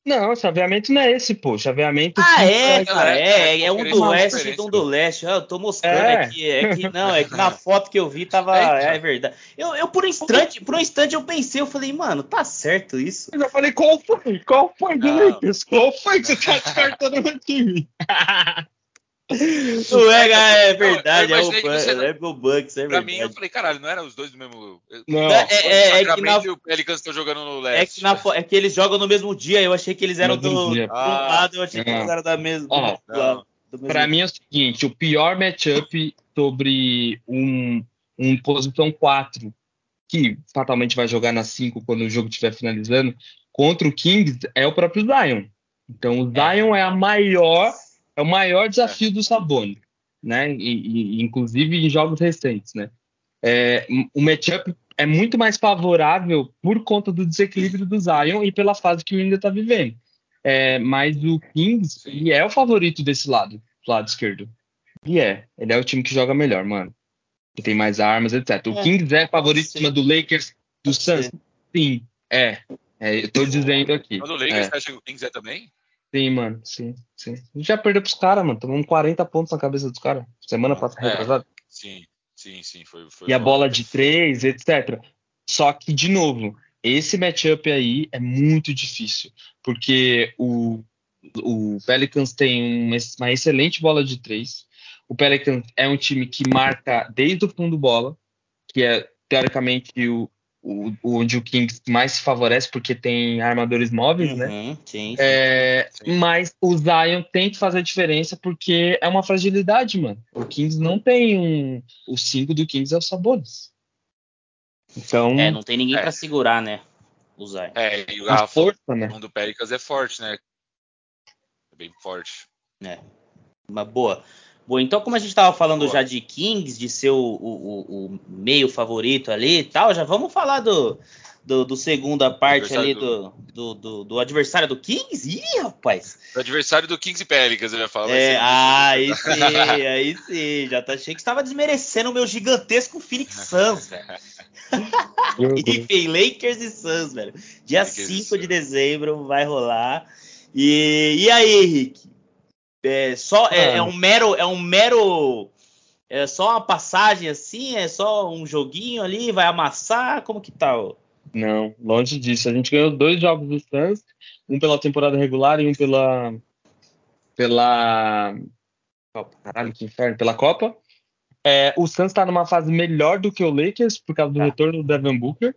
Não, chaveamento não é esse, pô. Chaveamento. Ah, é, cara. É, é, é um do oeste e um do leste. Eu tô mostrando é. aqui. É que, não, é que na foto que eu vi tava. É, é verdade. Eu, eu, por um instante, por um instante, eu pensei, eu falei, mano, tá certo isso. Eu falei, qual foi? Qual foi Lakers? Qual foi que você tá descartando no time? O Ega é verdade, é o, você, é o Bucks, é pra verdade. mim, eu falei, caralho, não eram os dois do mesmo. Não, é, é, é que na... o Pelicans estão jogando no leste. É que, na... é que eles jogam no mesmo dia, eu achei que eles eram do, do ah, lado, eu achei que eles eram da mesma. Ó, do, do pra mim é o seguinte: o pior matchup sobre um, um posição 4, que fatalmente vai jogar na 5 quando o jogo estiver finalizando, contra o Kings, é o próprio Zion. Então, o é. Zion é a maior é o maior desafio do Sabonis, né? E, e, inclusive em jogos recentes, né? É, o matchup é muito mais favorável por conta do desequilíbrio do Zion e pela fase que o Indy está vivendo. É, mas o Kings ele é o favorito desse lado, do lado esquerdo. E é, ele é o time que joga melhor, mano. Que tem mais armas, etc. O é, Kings é favorito em cima do Lakers, do Suns. Sim, é. é. Eu tô dizendo aqui. Mas o Lakers é. acha que o Kings é também? Sim, mano, sim, sim. Já perdeu pros caras, mano. Tomamos 40 pontos na cabeça dos caras. Semana passada, é, retrasada. Sim, sim, sim. Foi, foi e a bola de três, etc. Só que, de novo, esse matchup aí é muito difícil. Porque o, o Pelicans tem uma excelente bola de três. O Pelicans é um time que marca desde o fundo bola, que é teoricamente o, o, onde o Kings mais se favorece porque tem armadores móveis, né? uhum, né? Sim, é, sim. Mas o Zion tem que fazer a diferença porque é uma fragilidade, mano. O Kings não tem um. O 5 do Kings é o Sabonis. Então. É, não tem ninguém é. para segurar, né? O Zion. É, e o a força, né? O do Pelicans é forte, né? É bem forte. É. Uma boa. Bom, então como a gente estava falando Boa. já de Kings, de ser o, o, o, meio favorito ali e tal, já vamos falar do, do, do segunda parte ali do, do, do, do, adversário do Kings? Ih, rapaz! Do adversário do Kings e Pelicans, eu ia falar. É, ah, aí sim, aí sim. Já tá, achei que estava desmerecendo o meu gigantesco Phoenix Suns, velho. Enfim, Lakers e Suns, velho. Dia Lakers 5 de dezembro vai rolar. E, e aí, Henrique? É só é, é, um mero é um mero é só uma passagem assim, é só um joguinho ali, vai amassar, como que tá? Não, longe disso. A gente ganhou dois jogos do Suns, um pela temporada regular e um pela pela caralho, que inferno, pela Copa. É, o Suns está numa fase melhor do que o Lakers por causa do tá. retorno do Devin Booker.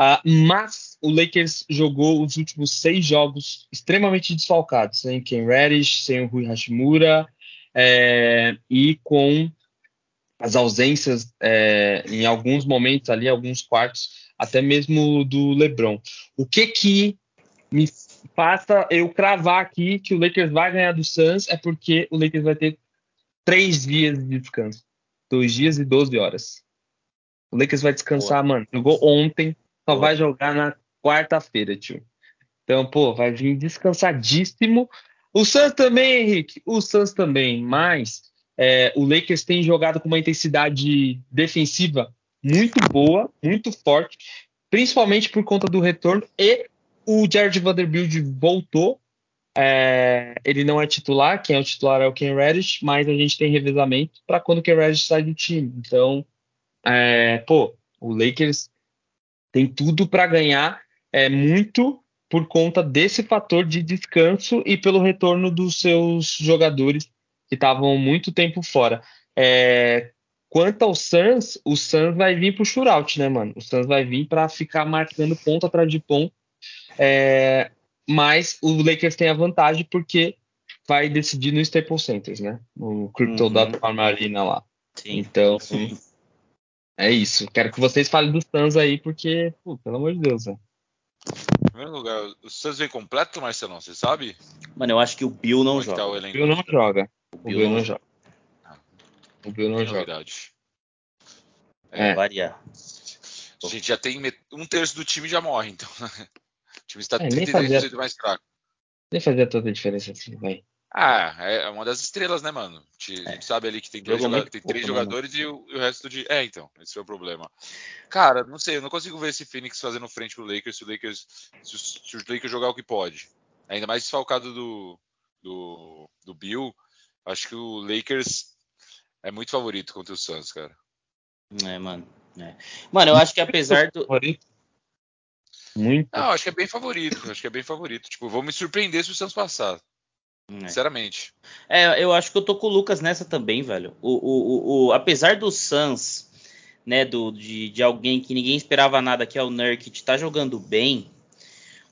Uh, mas o Lakers jogou os últimos seis jogos extremamente desfalcados, sem Ken Reddish, sem o Rui Hashimura é, e com as ausências é, em alguns momentos ali, alguns quartos, até mesmo do LeBron. O que que me passa eu cravar aqui que o Lakers vai ganhar do Suns é porque o Lakers vai ter três dias de descanso. Dois dias e 12 horas. O Lakers vai descansar, mano. Jogou ontem, só vai jogar na quarta-feira, tio. Então, pô, vai vir descansadíssimo. O Suns também, Henrique. O Suns também, mas é, o Lakers tem jogado com uma intensidade defensiva muito boa, muito forte, principalmente por conta do retorno. E o Jared Vanderbilt voltou. É, ele não é titular, quem é o titular é o Ken Reddish, mas a gente tem revezamento para quando o Ken Reddish sai do time. Então, é, pô, o Lakers tem tudo para ganhar, é muito por conta desse fator de descanso e pelo retorno dos seus jogadores que estavam muito tempo fora. É, quanto ao Suns, o Suns vai vir pro shootout, né, mano? O Suns vai vir para ficar marcando ponto atrás de ponto. É, mas o Lakers tem a vantagem porque vai decidir no Staples Center, né? No Crypto.com uhum. Arena lá. Sim. Então, Sim. É isso. Quero que vocês falem dos Suns aí, porque, pô, pelo amor de Deus, né? Em primeiro lugar, o Suns vem completo, Marcelão, você sabe? Mano, eu acho que o Bill não Como joga. Tá o, o Bill não joga. O Bill, Bill não, não, joga. Ah, o Bill não joga. Verdade. É, é. variar. A gente já tem um terço do time já morre, então. o time está é, 33% fazia, mais fraco. Nem fazia toda a diferença assim, vai. Ah, é uma das estrelas, né, mano? A gente, é. sabe ali que tem, dois joga tem três pouco, né, jogadores e o, e o, resto de. É, então, esse é o problema. Cara, não sei, eu não consigo ver esse Phoenix fazendo frente pro Lakers se o Lakers. Se, se o Lakers jogar o que pode. Ainda mais desfalcado do, do, do Bill. Acho que o Lakers é muito favorito contra o Suns, cara. É, mano. É. Mano, eu acho que apesar do. Muito. Não, acho que é bem favorito. Acho que é bem favorito. Tipo, vou me surpreender se o Suns passar. É. Sinceramente. É, eu acho que eu tô com o Lucas nessa também, velho. O, o, o, apesar do Suns, né, do, de, de alguém que ninguém esperava nada, que é o Nurkic, tá jogando bem.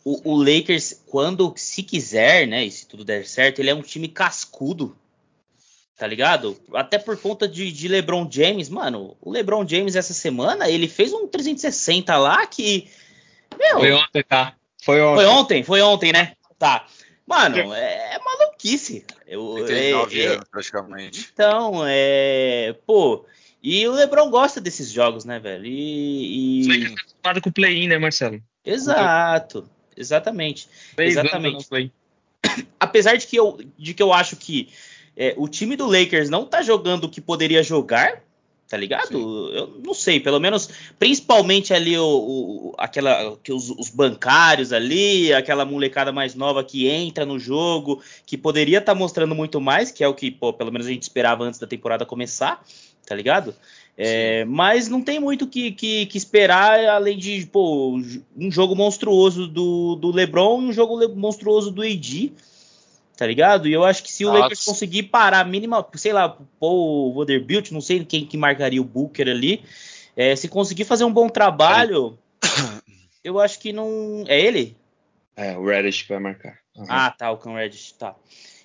O, o, Lakers, quando se quiser, né, e se tudo der certo, ele é um time cascudo tá ligado? Até por conta de, de, LeBron James, mano. O LeBron James essa semana ele fez um 360 lá que. Meu, foi ontem, tá? Foi ontem. Foi ontem, foi ontem, né? Tá. Mano, é, é maluquice. Eu, 39 é, é, anos, praticamente. Então, é. Pô. E o LeBron gosta desses jogos, né, velho? E. e... Tá com o play-in, né, Marcelo? Exato. Exatamente. Exatamente. Apesar de que, eu, de que eu acho que é, o time do Lakers não tá jogando o que poderia jogar, tá ligado? Sim. Eu não sei, pelo menos, principalmente ali o, o aquela que os, os, bancários ali, aquela molecada mais nova que entra no jogo, que poderia estar tá mostrando muito mais, que é o que, pô, pelo menos a gente esperava antes da temporada começar, tá ligado? É, mas não tem muito que, que, que, esperar além de pô, um jogo monstruoso do, do LeBron e um jogo monstruoso do AD tá ligado? E eu acho que se Nossa. o Lakers conseguir parar a mínima, sei lá, o Vanderbilt, não sei quem que marcaria o Booker ali, é, se conseguir fazer um bom trabalho, eu acho que não. É ele? É, o Reddish que vai marcar. Uhum. Ah, tá, o Cam Reddish, tá.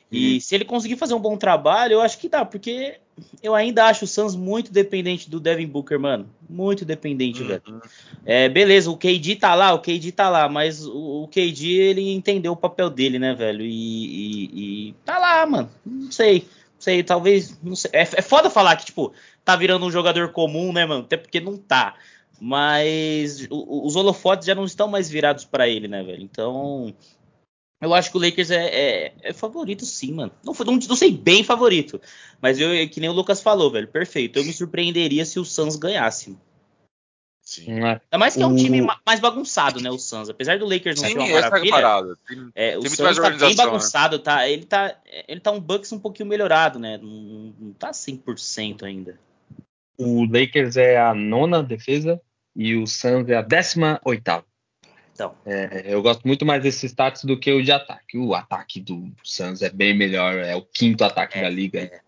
E uhum. se ele conseguir fazer um bom trabalho, eu acho que dá, porque eu ainda acho o Suns muito dependente do Devin Booker, mano. Muito dependente, uhum. velho. É, beleza, o KD tá lá, o KD tá lá, mas o, o KD ele entendeu o papel dele, né, velho? E, e, e tá lá, mano. Não sei. Não sei, talvez. Não sei. É, é foda falar que, tipo, tá virando um jogador comum, né, mano? Até porque não tá. Mas os holofotes já não estão mais virados para ele, né, velho? Então, eu acho que o Lakers é, é, é favorito, sim, mano. Não, não, não, sei bem favorito. Mas eu, que nem o Lucas falou, velho. Perfeito. Eu me surpreenderia se o Suns ganhasse. Sim. É. Ainda mais que é um time mais bagunçado, né? O Suns. Apesar do Lakers não sim, ser uma é maravilha. Tem, é, tem o Suns tá bem né? bagunçado, tá? Ele tá, ele tá um Bucks um pouquinho melhorado, né? Não, não tá 100% ainda. O Lakers é a nona defesa e o Suns é a décima oitava. Então. É, eu gosto muito mais desse status do que o de ataque. O ataque do Suns é bem melhor, é o quinto ataque é, da liga. É.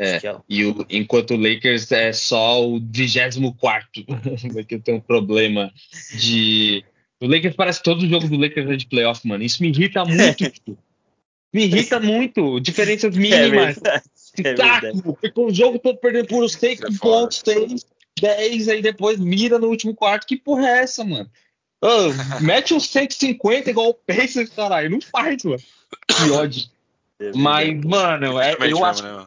É, é e o, enquanto o Lakers é só o 24, porque eu tenho um problema de. O Lakers parece que todo jogo do Lakers é de playoff, mano. Isso me irrita muito. me irrita muito. Diferenças é mínimas. É Saco, porque o jogo todo perdendo por 6 pontos, 6, 10, aí depois mira no último quarto. Que porra é essa, mano? Oh, mete um 150 igual o Pacers, caralho. Não faz, mano. Que ódio. Mas, mano, é, eu acho. Né,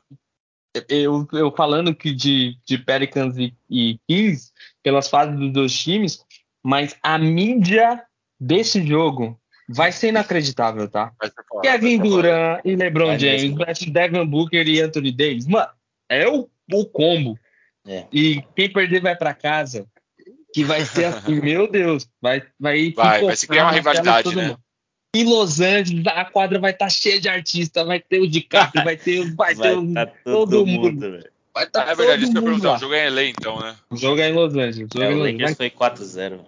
eu, eu falando que de, de Pelicans e, e Kings, pelas fases dos dois times, mas a mídia desse jogo vai ser inacreditável, tá? Fora, Kevin Durant e LeBron James, Devin Booker e Anthony Davis, mano, é o, o combo. É. E quem perder vai para casa, que vai ser assim, meu Deus, vai vai vai, vai se criar uma rivalidade, né? Mundo. Em Los Angeles, a quadra vai estar tá cheia de artistas, vai ter o DiCaprio, vai ter, vai, vai ter tá todo, todo, mundo. mundo vai tá é verdade, isso que eu perguntar. O jogo é em LA, então, né? O jogo é em Los Angeles. O, é, o Lakers foi 4-0.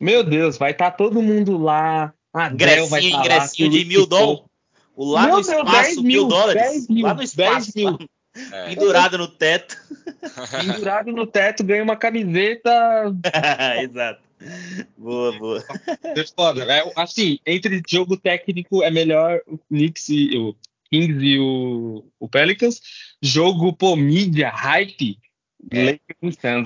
Meu Deus, vai estar tá todo mundo lá. Ingressinho, vai tá ingressinho lá, de mil dólares. Lá Meu no Deus, espaço, mil, dólares. 10 mil, lá no espaço. 10 mil. É. Pendurado no teto. Pendurado no teto, ganha uma camiseta. Exato. Boa, boa. É, assim, entre jogo técnico é melhor o Knicks e o Kings e o, o Pelicans. Jogo, pô, mídia, hype. É.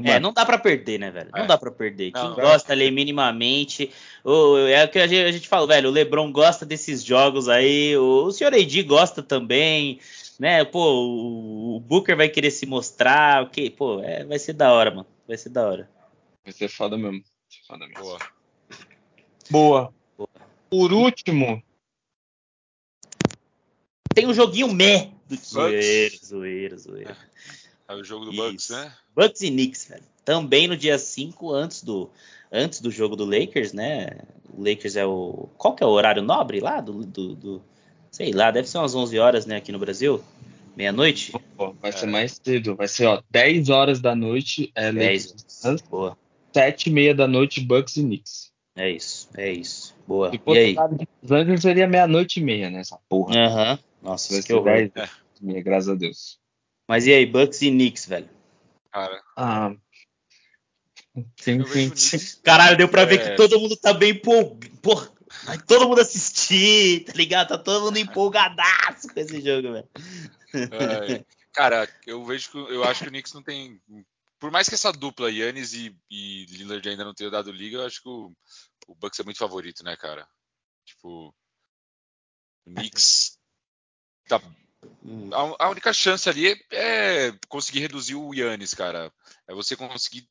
é, não dá para perder, né, velho? Não é. dá para perder. Quem não, gosta ali minimamente. O, é o que a gente, a gente fala, velho. O Lebron gosta desses jogos aí. O, o senhor Edi gosta também né? Pô, o, Booker vai querer se mostrar, ok? Pô, é, vai ser da hora, mano. Vai ser da hora. Vai ser foda mesmo. Foda mesmo. Boa. Boa. Boa. Por último. Tem um joguinho meh do zoeira, zoeira, zoeira. É, é o jogo do Isso. Bucks, né? Bucks e Knicks, velho. Também no dia 5, antes do, antes do jogo do Lakers, né? O Lakers é o. Qual que é o horário nobre lá do, do, do sei lá, deve ser umas 11 horas, né, aqui no Brasil. Meia-noite? Vai ser mais cedo. Vai ser, ó, 10 horas da noite. É 10 horas. Boa. 7 e meia da noite, Bucks e Knicks. É isso, é isso. Boa. Se e aí? Los Angeles seria meia-noite e meia, né? Essa porra. Aham. Uhum. Nossa, vai ser 10 é. meia, graças a Deus. Mas e aí, Bucks e Knicks, velho? Cara. Ah. Sim, sim. Caralho, deu pra é. ver que todo mundo tá bem empolgado. Vai todo mundo assistir, tá ligado? Tá todo mundo empolgadaço com esse jogo, velho. É, cara, eu vejo que eu acho que o Knicks não tem. Por mais que essa dupla, Yannis e, e Lillard ainda não tenham dado liga, eu acho que o, o Bucks é muito favorito, né, cara? Tipo, o Knicks tá, a, a, única chance ali é, é, conseguir reduzir o Yannis, cara. É você conseguir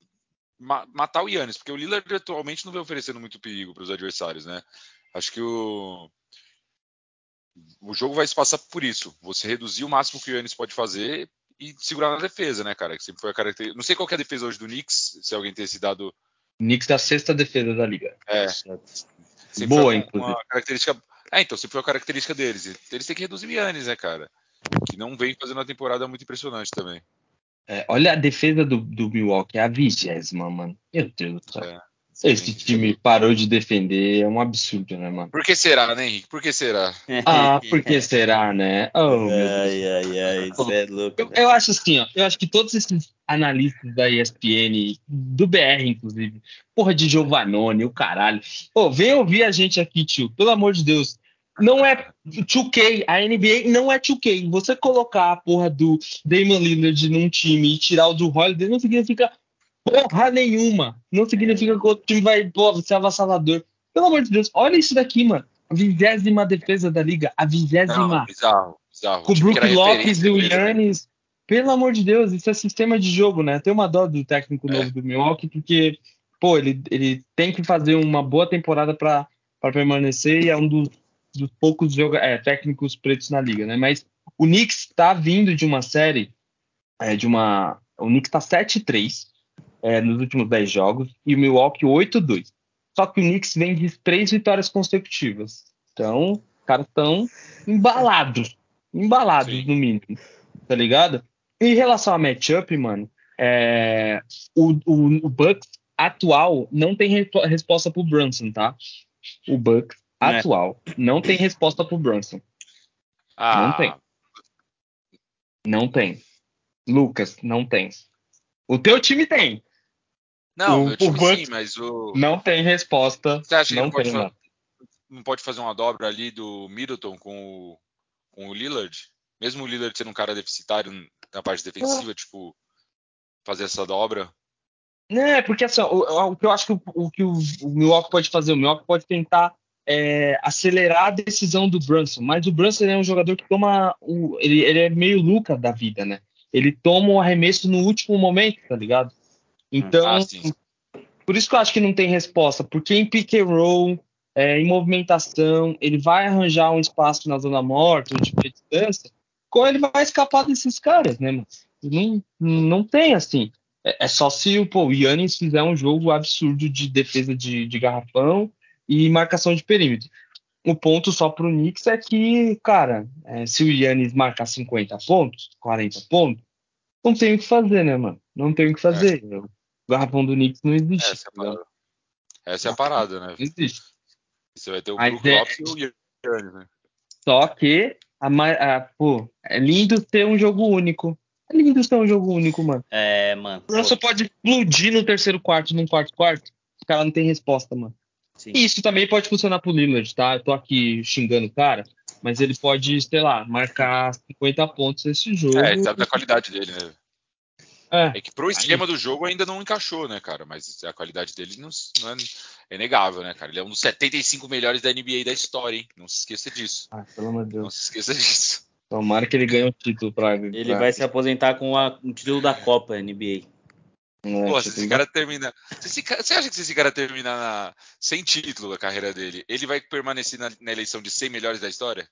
ma matar o Yannis, porque o Lillard atualmente não vem oferecendo muito perigo para os adversários, né? Acho que o o jogo vai se passar por isso. Você reduzir o máximo que o Yannis pode fazer e segurar na defesa, né, cara? Que sempre foi a característica. Não sei qual é a defesa hoje do Knicks, se alguém tem esse dado. Knicks da sexta defesa da liga. É. Sempre Boa, uma, inclusive. Característica. É, então, sempre foi a característica deles. Eles têm que reduzir o Yannis, né, cara? Que não vem fazendo uma temporada muito impressionante também. É, olha a defesa do, do Milwaukee, é a vigésima, mano. Meu Deus do céu. É, Esse time parou de defender, é um absurdo, né, mano? Por que será, né, Henrique? Por que será? Ah, por que será, né? Oh, ai, ai, ai, isso é louco. Eu, eu, acho assim, ó, eu acho que todos esses analistas da ESPN, do BR, inclusive, porra de Giovanoni, o caralho. Pô, vem ouvir a gente aqui, tio, pelo amor de Deus não é 2K, a NBA não é 2K. Você colocar a porra do Damon Lillard num time e tirar o do Holiday não significa porra nenhuma. Não significa que o time vai pô, ser avassalador. Pelo amor de Deus, olha isso daqui, mano. A vigésima defesa da liga, a vigésima. Bizarro, bizarro. Com o Brook Lopes e o Yannis. Pelo amor de Deus, isso é sistema de jogo, né? Tem uma dó do técnico novo é. do Milwaukee, porque, pô, ele, ele tem que fazer uma boa temporada para permanecer e é um dos dos poucos é, técnicos pretos na liga, né? Mas o Knicks está vindo de uma série, é, de uma. O Knicks está 7-3 é, nos últimos 10 jogos e o Milwaukee 8-2. Só que o Knicks vem de três vitórias consecutivas. Então, os caras estão embalados. Embalados, Sim. no mínimo. Tá ligado? Em relação a matchup, mano, é, o, o, o Bucks atual não tem re resposta pro Brunson, tá? O Bucks né? atual não tem resposta pro Brunson. Ah. Não tem. Não tem. Lucas, não tem. O teu time tem. Não, o, meu time o sim, mas o. Não tem resposta. Você acha que não, pode, fazer, não pode fazer uma dobra ali do Middleton com o, com o Lillard? Mesmo o Lillard sendo um cara deficitário na parte defensiva, ah. tipo, fazer essa dobra? É, porque assim, o, o que eu acho que o, o que o, o Milwaukee pode fazer, o Milwaukee pode tentar é, acelerar a decisão do Brunson, mas o Brunson é um jogador que toma. O, ele, ele é meio Luca da vida, né? Ele toma o arremesso no último momento, tá ligado? Então, Ah, por isso que eu acho que não tem resposta, porque em pick and roll, é, em movimentação, ele vai arranjar um espaço na zona morta, de meia distância, como ele vai escapar desses caras, né, mano? Não, não tem assim. É, é só se pô, o Yannis fizer um jogo absurdo de defesa de, de garrafão e marcação de perímetro. O ponto só pro Knicks é que, cara, é, se o Yannis marcar 50 pontos, 40 pontos, não tem o que fazer, né, mano? Não tem o que fazer. O garrafão do Knicks não existe. Essa é a parada, Essa é a parada, né? Não existe. Você vai ter o Brook é- Lopes e o Yannis, né? Só que, a, a- pô, é lindo ter um jogo único. É lindo ter um jogo único, mano. É, mano. O Russell pode explodir no terceiro quarto, num quarto quarto. O cara não tem resposta, mano. Sim. E isso também pode funcionar pro Lillard, tá? Eu tô aqui xingando o cara, mas ele pode, sei lá, marcar 50 pontos nesse jogo. É, sabe da qualidade dele, né? É, É que pro esquema do jogo ainda não encaixou, né, cara? Mas a qualidade dele não, não é, é negável, né, cara? Ele é um dos 75 melhores da NBA da história, hein? Não se esqueça disso. Ah, pelo amor de Não Deus. se esqueça disso. Tomara que ele ganhe o título pra. Ele pra- vai se aposentar com a- um título da Copa NBA. É, Pô, se esse cara terminar. Se esse cara- você acha que se esse cara terminar na- sem título a carreira dele, ele vai permanecer na, na eleição de 100 melhores da história?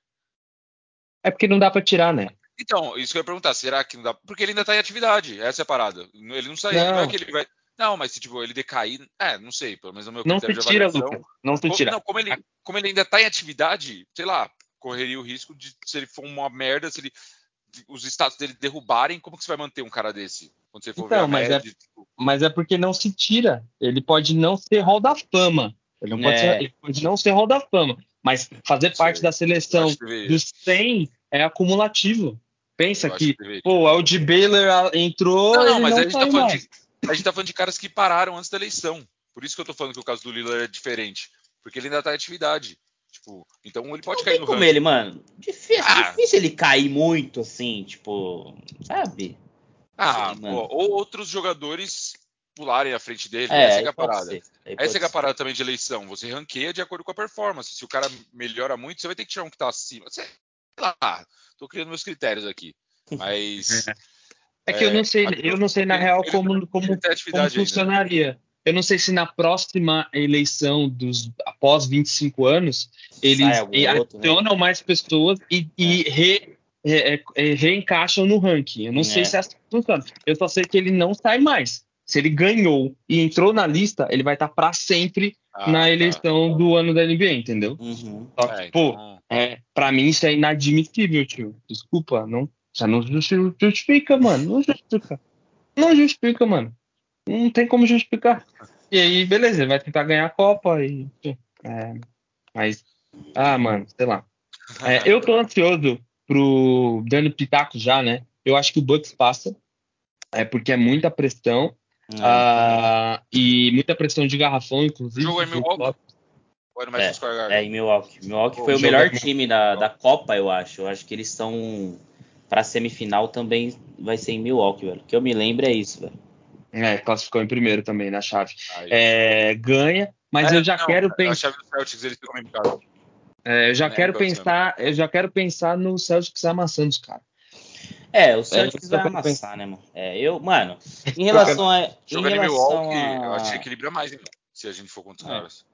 É porque não dá pra tirar, né? Então, isso que eu ia perguntar, será que não dá? Porque ele ainda tá em atividade, essa é a parada. Ele não saiu, não, Não. é que ele vai. Não, mas se tipo, ele decair. É, não sei, pelo menos no meu Não se critério de tira, avaliação. Lucas. Não se tira. Não, como ele, como ele ainda tá em atividade, sei lá, correria o risco de, se ele for uma merda, se ele, os status dele derrubarem, como que você vai manter um cara desse? Quando você for Então, mas média, tipo, Mas é porque não se tira. Ele pode não ser Hall da Fama. Ele, não pode, É. ser, ele pode não ser Hall da Fama. Mas fazer parte da seleção dos 100 é acumulativo. Pensa Eu que, que pô, o Aldi Baylor ah, entrou. Não, não, mas não a gente, tá falando de, a gente tá falando de caras que pararam antes da eleição. Por isso que eu tô falando que o caso do Lillard é diferente. Porque ele ainda tá em atividade. Tipo, então ele pode Não cair tem no como ranking. ele, mano. Difícil, Ah. difícil ele cair muito, assim, tipo, sabe? Ah, pô, ou outros jogadores pularem à frente dele. É, essa é é a parada. Essa é é a parada também de eleição. Você ranqueia de acordo com a performance. Se o cara melhora muito, você vai ter que tirar um que tá acima. Sei lá, tô criando meus critérios aqui. Mas. É que eu não sei, É, eu não sei na ele- real como, como, como ainda, né? funcionaria. Eu não sei se na próxima eleição dos após 25 anos eles outro, né? adicionam mais pessoas e, e re- é, é, é, reencaixam no ranking. Eu não sei É. se é assim que funciona. Eu só sei que ele não sai mais. Se ele ganhou e entrou na lista, ele vai estar para sempre Ah, na tá. eleição do ano da NBA, entendeu? Uhum. Só que, É, pô, então- é, pra mim isso é inadmissível, tio. Desculpa, não, já não justi- justifica, mano. Não justifica. Não justifica, mano. Não tem como justificar. E aí, beleza, ele vai tentar ganhar a Copa e. é, mas. Ah, mano, sei lá. É, eu tô ansioso pro Dani Pitaco já, né? Eu acho que o Bucks passa. É porque é muita pressão. Ah, e muita pressão de garrafão, inclusive. O jogo é em Milwaukee? Ou é no Madison Square Garden? É, em Milwaukee. Milwaukee Pô, foi o o melhor é- time da, da Copa, eu acho. Eu acho que eles estão pra semifinal também vai ser em Milwaukee, velho. Que eu me lembro é isso, velho. É, classificou em primeiro também na chave. Aí- É, ganha, mas É, eu já não, quero pensar. chave do Celtics eles ficam em casa. É, eu já Né, quero pensar, eu já quero pensar no Celtics amassando os caras. É, o Celtics eu vai quero amassar, né, mano? É, eu, mano, em relação a. Em Jogando em relação Milwaukee, a... eu acho que equilibra mais, hein, se a gente for contra os É. caras.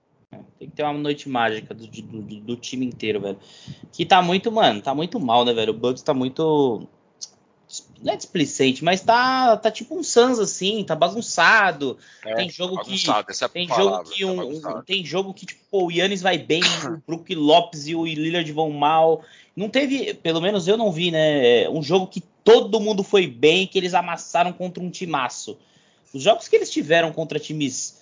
Tem que ter uma noite mágica do, do, do- do time inteiro, velho. Que tá muito, mano, tá muito mal, né, velho? O Bucks tá muito. Não é displicente, mas tá, tá tipo um Suns assim, tá bagunçado. É, tem jogo que. bagunçado, essa é Tem palavra, jogo que tá um, um- bagunçado. tem jogo que tipo, o Yannis vai bem, o Brook Lopes e o Lillard vão mal. Não teve, pelo menos eu não vi, né, um jogo que todo mundo foi bem, que eles amassaram contra um timaço. Os jogos que eles tiveram contra times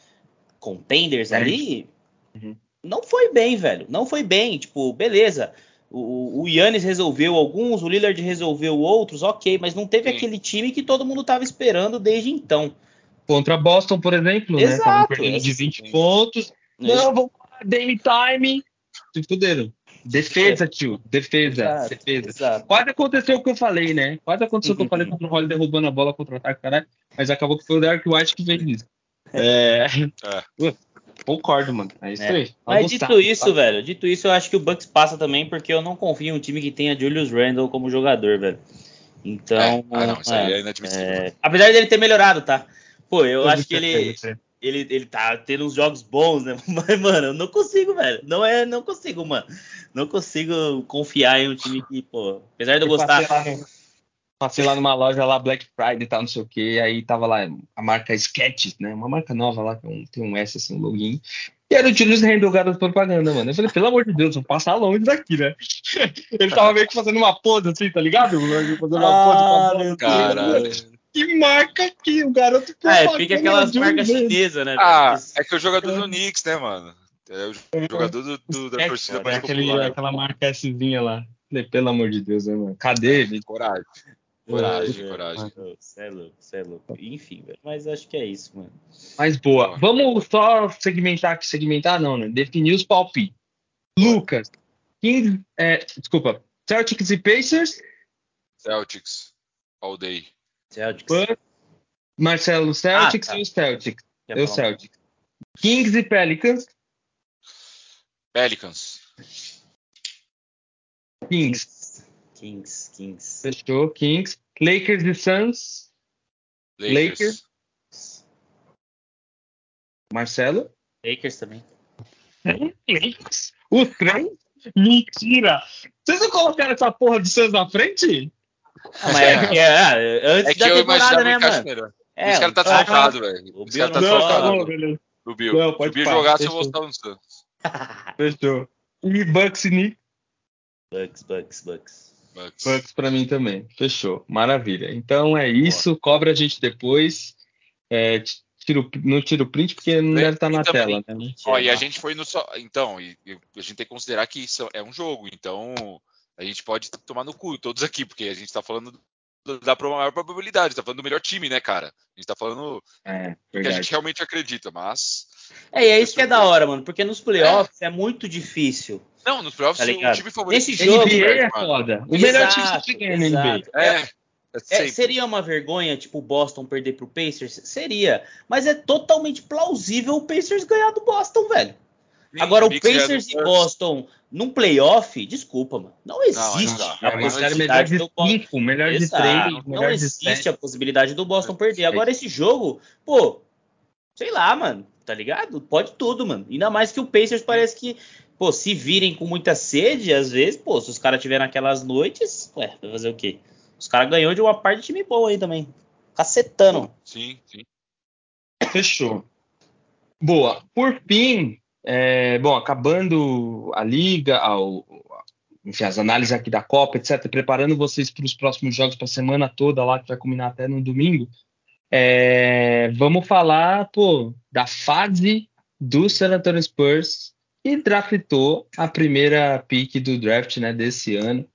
contenders É. ali, Uhum. não foi bem, velho. Não foi bem. Tipo, beleza. O, o Yannis resolveu alguns, o Lillard resolveu outros, ok, mas não teve Sim. aquele time que todo mundo tava esperando desde então. Contra Boston, por exemplo, né? Exato, Estavam perdendo de esse 20 sim. pontos. Né? Não, vamos lá, Dame Time. Se fuderam. Defesa, tio. Defesa. Exato, defesa. exato. Quase aconteceu o que eu falei, né? Quase aconteceu o que eu falei contra o Holiday derrubando a bola contra o ataque, caralho. Mas acabou que foi o Derek White que fez isso. É. Concordo, mano. É isso É. aí. Mas Vamos dito isso, velho, dito isso, eu acho que o Bucks passa também porque eu não confio em um time que tenha Julius Randle como jogador, velho. Então, É. Ah, não, isso aí é, é inadmissível. é, apesar dele ter melhorado, tá? Pô, eu acho que ele, Eu ele, ele tá tendo uns jogos bons, né? Mas, mano, eu não consigo, velho. Não é, não consigo, mano. Não consigo confiar em um time que, pô, apesar de eu gostar. Passei lá, numa loja lá, Black Friday e tal, não sei o que, aí tava lá a marca Sketches, né? Uma marca nova lá, que é um- tem um S assim, um login. E era o Julius Randle, o garoto propaganda, mano. Eu falei, pelo amor de Deus, vamos passar longe daqui, né? Ele tava meio que fazendo uma pose assim, tá ligado? Fazendo uma pose com a Ah, bola. meu Caralho. Que marca aqui, o garoto Ah, é, fica aquelas marcas chinesas, né? Ah, é que é o jogador do Knicks, né, mano? É o jogador do, do- da É, torcida é mais aquele, popular. aquela marca Szinha lá. Pelo amor de Deus, né, mano? Cadê ele? Coragem. Coragem, coragem. Você é louco, você é louco. Enfim, velho. Mas acho que é isso, mano. Mas boa. Vamos só segmentar aqui. Segmentar não, né? Definir os palpites. Lucas, Kings, é, desculpa, Celtics e Pacers, Celtics. All day. Celtics. Bucks, Marcelo Celtics Ah, tá. e o Celtics. Quer Eu? Celtics. Kings e Pelicans, Pelicans. Kings. Kings, Kings. Fechou, Kings. Lakers e Suns, Lakers. Lakers. Marcelo. Lakers também. Lakers? Os três? Mentira! Vocês não colocaram essa porra de Suns na frente? Ah, mas é, que é, é, antes É que da eu temporada, né, o mano? É, Esse cara tá desfalcado, velho. o Esse Bill cara tá tá desfalcado. beleza. O Bill. Não, Se pode o Bill jogasse, eu fechou. vou estar no Santos. Fechou. E Bucks e Knicks? Bucks, Bucks, Bucks. Bucks. Bucks pra mim também. Fechou. Maravilha. Então é isso. Cobra a gente depois. É, tiro, não tiro print porque não Le- deve estar na e também- tela. Né? Ó, e a gente foi no só. Então, e, e a gente tem que considerar que isso é um jogo. Então, a gente pode tomar no cu todos aqui, porque a gente tá falando do- da pro- maior probabilidade, tá falando do melhor time, né, cara? A gente tá falando É, que a gente realmente acredita, mas. É, e é isso que é da hora, mano. Porque nos playoffs é, muito difícil. Não, nos playoffs, Tá o time favorito. Nesse jogo, NBA é foda. O melhor time Exato, sempre ganha na NBA. exato. É, é É, sempre. seria uma vergonha, tipo, o Boston perder pro Pacers? Seria. Mas é totalmente plausível o Pacers ganhar do Boston, velho. Agora, o Pacers e. Boston num playoff, desculpa, mano. Não existe a mas era melhor possibilidade de do Boston. 5, melhor de Exato. 3, Não melhor de existe 7. a possibilidade do Boston perder. Agora, esse jogo, pô, sei lá, mano, tá ligado? Pode tudo, mano. Ainda mais que o Pacers parece que, pô, se virem com muita sede, às vezes, pô, se os caras tiverem aquelas noites, ué, vai fazer o quê? Os caras ganhou de uma parte de time boa aí também. Cacetando. Sim, sim. Fechou. Boa. Por fim, é, bom, acabando a liga, ao, enfim, as análises aqui da Copa, etc., preparando vocês para os próximos jogos para a semana toda lá, que vai culminar até no domingo. é, vamos falar, pô, da fase do San Antonio Spurs que draftou a primeira pick do draft, né, desse ano.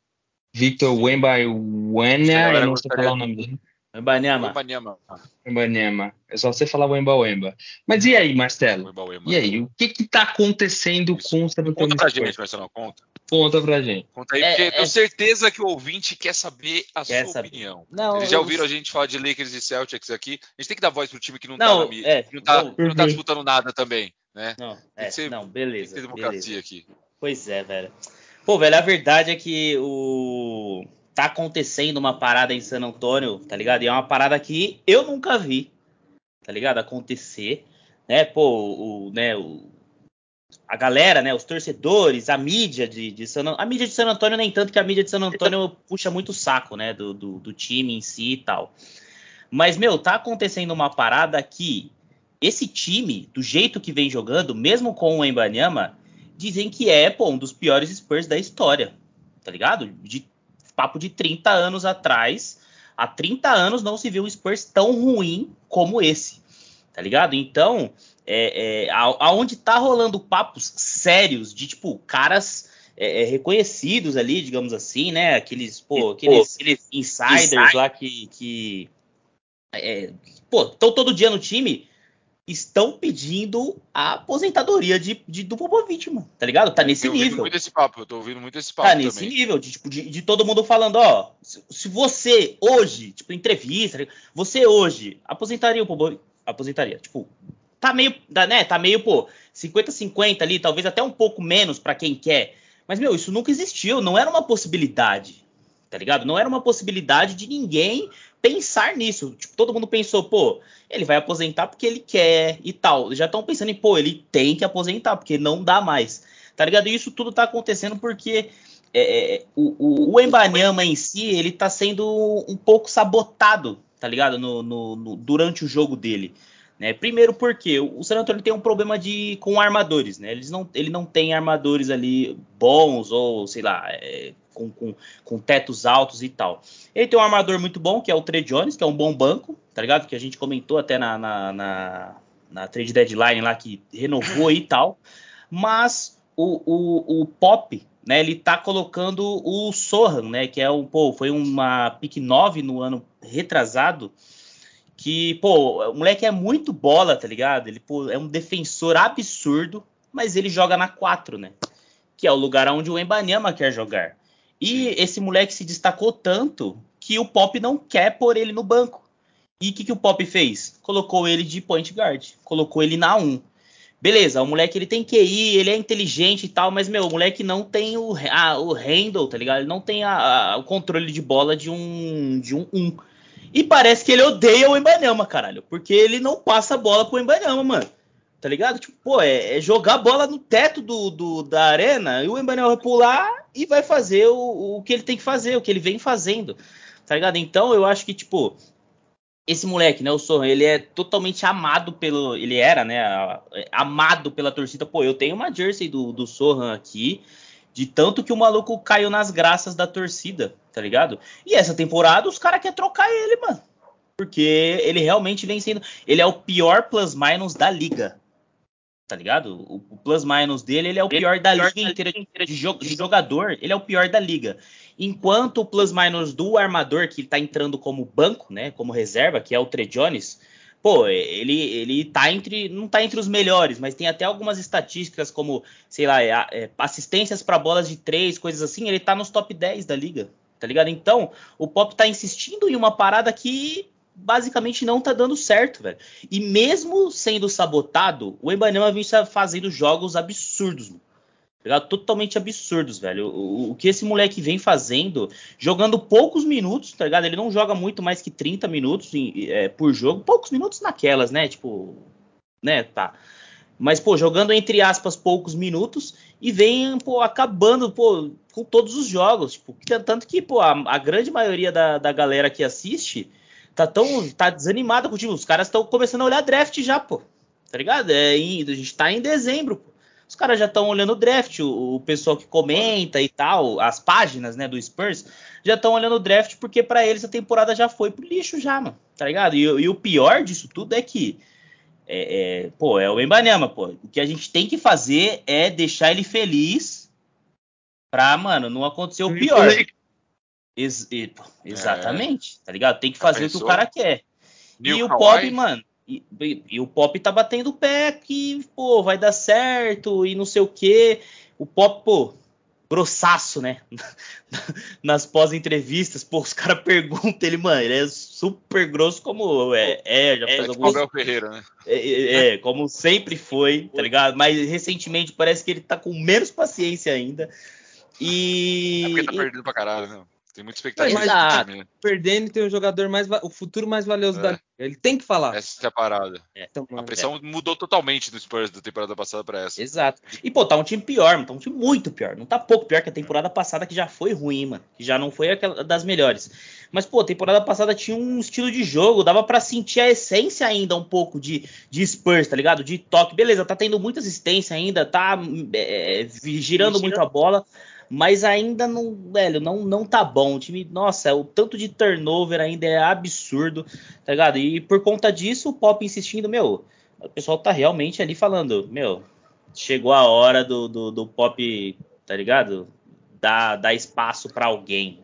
Victor. Wembanyama, eu não sei falar o nome dele. Banyama. Wembanyama. Wembanyama. É só você falar Wemba Wemba. Mas e aí, Marcelo? Wemba, Wemba. E aí, o que que tá acontecendo Isso. com o San Antonio Conta pra gente, Marcelo, conta. Conta pra gente. Conta aí, É, porque é- eu tenho certeza que o ouvinte quer saber a Quer sua saber. opinião. Não, Eles já eu- ouviram a gente falar de Lakers e Celtics aqui. A gente tem que dar voz pro time que não, tá Não, na mídia, é, que não tá, não tá disputando nada também, né? Não, Tem é, que ser- não, Tem beleza. que ter beleza. democracia aqui. Pois é, velho. Pô, velho, a verdade é que o tá acontecendo uma parada em San Antônio, tá ligado? E é uma parada que eu nunca vi, tá ligado? Acontecer, né? Pô, o, né, o a galera, né, os torcedores, a mídia de, de San a mídia de San Antônio nem tanto que a mídia de San Antônio puxa muito o saco, né, do, do, do time em si e tal. Mas meu, tá acontecendo uma parada que esse time, do jeito que vem jogando, mesmo com o Embanyama, dizem que é, pô, um dos piores Spurs da história. Tá ligado? De papo de 30 anos atrás. Há 30 anos não se viu um Spurs tão ruim como esse. Tá ligado? Então, é, é, aonde tá rolando papos sérios de, tipo, caras é, é, reconhecidos ali, digamos assim, né? Aqueles, pô, aqueles, insiders lá que. que é, pô, estão todo dia no time estão pedindo a aposentadoria de, de, do Popovich, mano. Tá ligado? Tá nesse eu tô ouvindo nível. muito esse papo, eu tô ouvindo muito esse papo Tá nesse também. nível de, tipo, de, de todo mundo falando, ó, se, se você hoje, tipo, entrevista, você hoje aposentaria o Popovich, aposentaria, tipo, tá meio, né, tá meio, pô, 50-50 ali, talvez até um pouco menos para quem quer. Mas, meu, isso nunca existiu, não era uma possibilidade, tá ligado? Não era uma possibilidade de ninguém pensar nisso. Tipo, todo mundo pensou, pô, ele vai aposentar porque ele quer e tal. Já estão pensando em, pô, ele tem que aposentar, porque não dá mais. Tá ligado? E isso tudo tá acontecendo porque é, é o, o Embanyama em si, ele tá sendo um pouco sabotado, tá ligado? No, no, no, durante o jogo dele. Né? Primeiro porque o San Antonio tem um problema de com armadores, né? Eles não, ele não tem armadores ali bons ou, sei lá, é, com, com, com, tetos altos e tal. Ele tem um armador muito bom, que é o Trey Jones, que é um bom banco, tá ligado? Que a gente comentou até na, na, na, na trade deadline lá, que renovou e tal. Mas o, o, o Pop, né, ele tá colocando o Sohan, né, que é um, pô, foi uma pick 9 no ano retrasado, que, pô, o moleque é muito bola, tá ligado? Ele pô, é um defensor absurdo, mas ele joga na 4, né? Que é o lugar onde o Embanyama quer jogar. E esse moleque se destacou tanto que o Pop não quer pôr ele no banco. E o que, que o Pop fez? Colocou ele de point guard, colocou ele na 1. Beleza, o moleque ele tem QI, ele é inteligente e tal, mas meu, o moleque não tem o, a, o handle, tá ligado? Ele não tem a, a, o controle de bola de um de um 1. E parece que ele odeia o Embanyama, caralho. Porque ele não passa a bola pro Embanyama, mano. Tá ligado? Tipo, pô, é, é jogar a bola no teto do, do, da arena e o Embanyama vai pular e vai fazer o, o que ele tem que fazer, o que ele vem fazendo. Tá ligado? Então eu acho que, tipo, esse moleque, né, o Sohan, ele é totalmente amado pelo. Ele era, né? Amado pela torcida. Pô, eu tenho uma jersey do, do Sohan aqui. De tanto que o maluco caiu nas graças da torcida, tá ligado? E essa temporada os caras querem trocar ele, mano. Porque ele realmente vem sendo. Ele é o pior plus-minus da liga. Tá ligado? O, o plus-minus dele ele é o pior da liga inteira de, jogador. Ele é o pior da liga. Enquanto o plus-minus do armador, que tá entrando como banco, né? Como reserva, que é o Tre Jones pô, ele, ele tá entre. Não tá entre os melhores, mas tem até algumas estatísticas, como, sei lá, é, é, assistências para bolas de três, coisas assim, ele tá nos top 10 da liga, tá ligado? Então, o Pop tá insistindo em uma parada que basicamente não tá dando certo, velho. E mesmo sendo sabotado, o Embanyama vem fazendo jogos absurdos. Tá Totalmente absurdos, velho. O, o, que esse moleque vem fazendo, jogando poucos minutos, tá ligado? Ele não joga muito mais que 30 minutos em, é, por jogo. Poucos minutos naquelas, né? Tipo, né, tá. Mas, pô, jogando entre aspas poucos minutos e vem, pô, acabando, pô, com todos os jogos. Tipo, tanto que, pô, a, a grande maioria da, da galera que assiste tá tão, tá desanimada com o time. Os caras estão começando a olhar draft já, pô. Tá ligado? É, a gente tá em dezembro, pô os caras já estão olhando o draft, o, o, pessoal que comenta e tal, as páginas, né, do Spurs, já estão olhando o draft porque para eles a temporada já foi pro lixo já, mano, tá ligado? E, e o pior disso tudo é que, é, é, pô, é o Embanyama, pô. O que a gente tem que fazer é deixar ele feliz pra, mano, não acontecer o pior. Ex exatamente, é. tá ligado? Tem que fazer o que o cara quer. New e o Pop, mano, e, e, e, o Pop tá batendo o pé que, pô, vai dar certo e não sei o quê. O Pop, pô, grossaço, né? Nas pós-entrevistas, pô, os caras perguntam ele, mano, ele é super grosso como é, é já fez é, alguns... Abel Ferreira, né? É, é, é, como sempre foi, tá ligado? Mas recentemente parece que ele tá com menos paciência ainda. E. É porque tá perdendo pra caralho, né? Tem muita expectativa. Mas, tá né? perdendo tem o jogador mais o futuro mais valioso é. da liga. Ele tem que falar. Essa é a parada. É. Então, a pressão é. mudou totalmente do Spurs da temporada passada para essa. Exato. E pô, tá um time pior, mano. Tá um time muito pior. Não tá pouco pior que a temporada passada que já foi ruim, mano. Que já não foi aquela das melhores. Mas pô, a temporada passada tinha um estilo de jogo, dava para sentir a essência ainda um pouco de, de Spurs, tá ligado? De toque. Beleza, tá tendo muita assistência ainda, tá é, girando muito a bola mas ainda não, velho, não, não tá bom. O time, nossa, o tanto de turnover ainda é absurdo, tá ligado? E por conta disso, o Pop insistindo, meu, o pessoal tá realmente ali falando, meu, chegou a hora do, do, do Pop, tá ligado? Dar, dar espaço para alguém.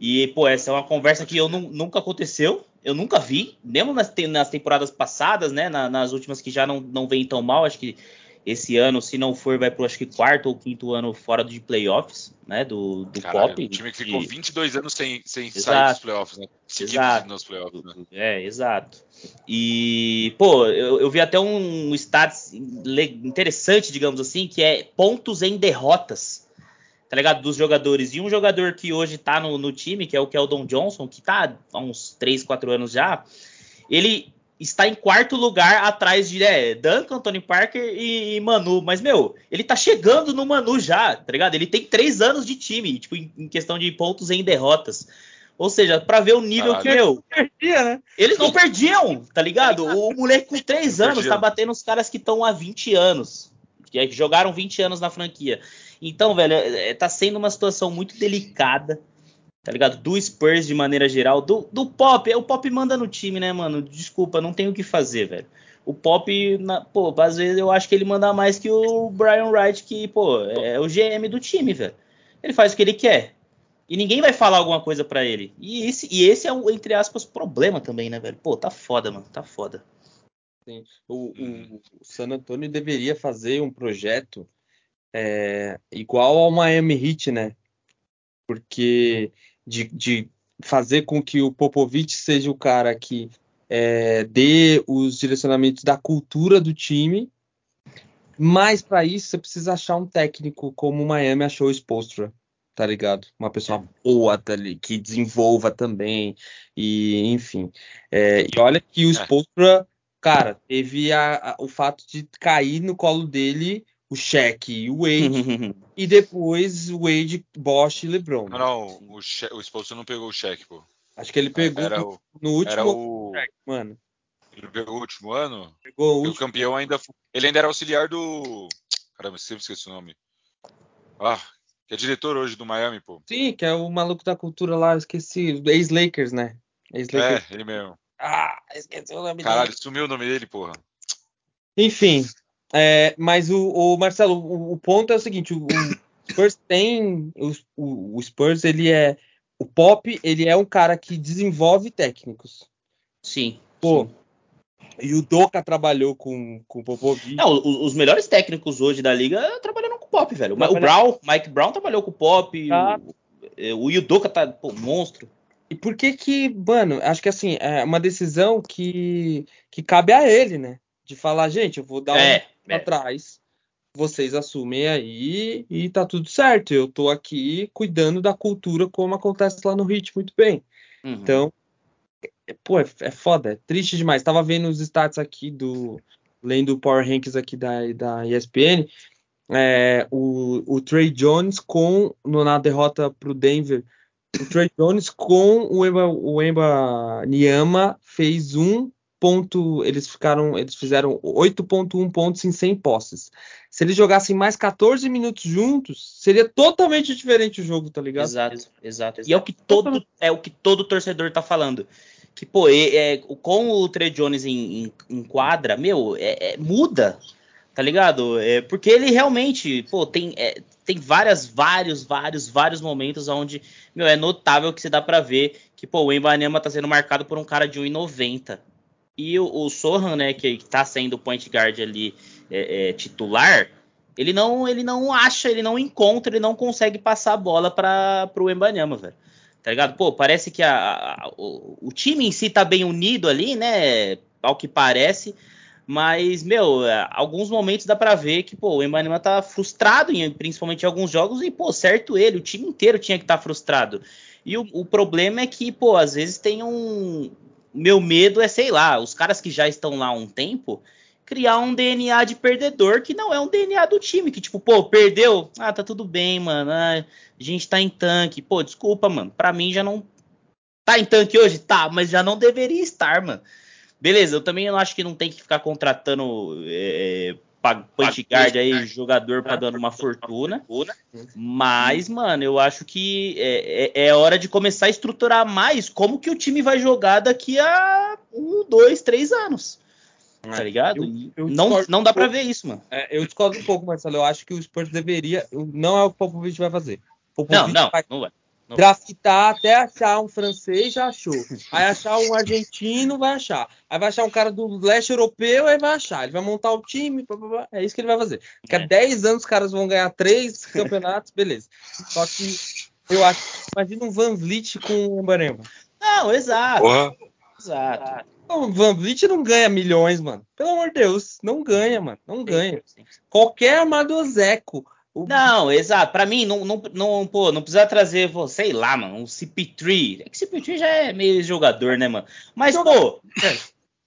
E, pô, essa é uma conversa que eu nunca aconteceu, eu nunca vi, mesmo nas, nas temporadas passadas, né? Na, nas últimas que já não, não vem tão mal, acho que esse ano, se não for, vai para acho que quarto ou quinto ano fora de playoffs, né? Do, do Caralho, Pop. O time que ficou 22 anos sem, sem sair dos playoffs, né? exato. nos playoffs, né? É, exato. E, pô, eu, eu vi até um status interessante, digamos assim, que é pontos em derrotas tá ligado? Dos jogadores. E um jogador que hoje tá no, no, time, que é o Keldon Johnson, que tá há uns 3, 4 anos já, ele está em quarto lugar atrás de é, Duncan, Tony Parker e, e, Manu. Mas, meu, ele tá chegando no Manu já, tá ligado? Ele tem três anos de time, tipo, em, em questão de pontos em derrotas. Ou seja, para ver o nível Caralho. que, meu. Perdia, né? Eles não perdiam, tá ligado? O moleque com três anos tá batendo os caras que estão há 20 anos. Que jogaram 20 anos na franquia. Então, velho, é, é, tá sendo uma situação muito delicada tá ligado? Do Spurs de maneira geral, do, do Pop, é, o Pop manda no time, né, mano? Desculpa, não tem o que fazer, velho. O Pop, na, pô, às vezes eu acho que ele manda mais que o Brian Wright, que, pô, é o GM do time, velho. Ele faz o que ele quer. E ninguém vai falar alguma coisa para ele. E esse, e esse é o, entre aspas, problema também, né, velho? Pô, tá foda, mano, tá foda. Sim. O, o, o San Antonio deveria fazer um projeto é, igual ao Miami Heat, né? Porque de, de fazer com que o Popovich seja o cara que é, dê os direcionamentos da cultura do time. Mas para isso você precisa achar um técnico como o Miami achou o Spolstra, tá ligado? Uma pessoa boa tá ali, que desenvolva também e enfim. É, e olha que o é. Spolstra, cara, teve a, a, o fato de cair no colo dele o Shaq e o Wade, e depois o Wade, Bosch e LeBron. Não, não, o, Shaq, o esposo não pegou o Shaq, pô. Acho que ele pegou era no, no último era o... Shaq, mano. Ele pegou o último ano? Pegou o último. o campeão ainda Ele ainda era auxiliar do. Caramba, sempre esqueci o nome. Ah, que é diretor hoje do Miami, pô. Sim, que é o maluco da cultura lá, esqueci. Ex-Lakers, né? Ex-Lakers. É, ele mesmo. Ah, esqueci o nome Caralho, dele. sumiu o nome dele, porra. Enfim, é, mas o, o Marcelo, o, o, ponto é o seguinte: o, o Spurs tem. O, o, Spurs, ele é. O Pop, ele é um cara que desenvolve técnicos. Sim. Pô. Sim. E o Doca trabalhou com, com o Popovich. Não, os, melhores técnicos hoje da liga trabalharam com o Pop, velho. O Brown, Mike Brown trabalhou com o Pop. Tá. O, o Yudoka tá, pô, monstro. E por que que, mano, acho que assim, é uma decisão que, que cabe a ele, né? De falar, gente, eu vou dar é é. atrás, vocês assumem aí e tá tudo certo. Eu tô aqui cuidando da cultura como acontece lá no Hit muito bem. Uhum. Então, é, pô, é, é, foda, é triste demais. Tava vendo os stats aqui do. Lendo o Power Rankings aqui da, da ESPN. É, o, o Trey Jones com no, na derrota pro Denver. O Trey Jones com o Emba, o Emba Niama fez um ponto, eles ficaram, eles fizeram 8.1 pontos em 100 posses. Se eles jogassem mais 14 minutos juntos, seria totalmente diferente o jogo, tá ligado? Exato, exato. E é o que todo é o que todo torcedor tá falando. Que pô, é, é com o Trey Jones em, em, em quadra, meu, é, é, muda, tá ligado? É, porque ele realmente, pô, tem é, tem várias, vários, vários, vários momentos onde, meu, é notável que você dá para ver que, pô, o Embanema tá sendo marcado por um cara de 1,90. E o, o Sohan, né, que está sendo o point guard ali é, é, titular, ele não, ele não acha, ele não encontra, ele não consegue passar a bola para o Embanyama, velho. Tá ligado? Pô, parece que a, a, o, o, time em si tá bem unido ali, né? Ao que parece. Mas, meu, é, alguns momentos dá para ver que, pô, o Embanyama tá frustrado, em, principalmente em alguns jogos, e, pô, certo ele, o time inteiro tinha que estar tá frustrado. E o, o, problema é que, pô, às vezes tem um, meu medo é, sei lá, os caras que já estão lá há um tempo criar um DNA de perdedor que não é um DNA do time, que tipo, pô, perdeu, ah, tá tudo bem, mano, ah, a gente tá em tanque, pô, desculpa, mano, pra mim já não tá em tanque hoje, tá, mas já não deveria estar, mano. Beleza, eu também acho que não tem que ficar contratando é, point guard aí, jogador pagando uma fortuna. Mas, mano, eu acho que é, é, é, hora de começar a estruturar mais como que o time vai jogar daqui a um, dois, três anos. Tá é, ligado? Eu, eu não, não dá pra ver isso, mano. É, eu discordo um pouco, Marcelo. Eu acho que o Spurs deveria. Não é o que o Popovich vai fazer. Popovich não, não, vai, não vai. Graftar até achar um francês, já achou. Aí achar um argentino, vai achar. Aí vai achar um cara do leste europeu, aí vai achar. Ele vai montar o time, blá, blá, blá. é isso que ele vai fazer. Daqui a É. 10 anos os caras vão ganhar três campeonatos, beleza. Só que eu acho. Imagina um Van Vliet com o Embarema. Não, exato. Porra. Exato. O Van Vliet não ganha milhões, mano. Pelo amor de Deus, não ganha, mano. Não ganha. Qualquer armadozeco. O- Não, exato. Pra mim, não, não, não, pô, não precisa trazer, pô, sei lá, mano, um CP3. É que CP3 já é meio jogador, né, mano? Mas, pô,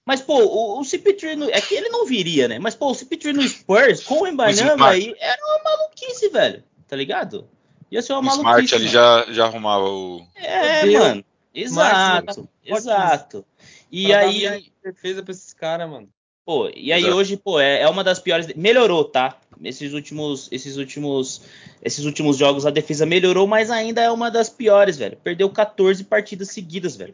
mas, pô, o, o CP3, no- é que ele não viria, né? Mas, pô, o CP3 no Spurs, com o Embanyama Smart. aí, era uma maluquice, velho. Tá ligado? Ia ser uma O maluquice. Smart ali já, já arrumava o. É, Fudeu. mano. Smart, Exato, ótimo. exato. E aí, defesa pra esses caras, mano. Pô, e aí Exato. hoje, pô, é, é uma das piores. Melhorou, tá? Esses últimos, esses últimos, esses últimos jogos a defesa melhorou, mas ainda é uma das piores, velho. Perdeu 14 partidas seguidas, velho.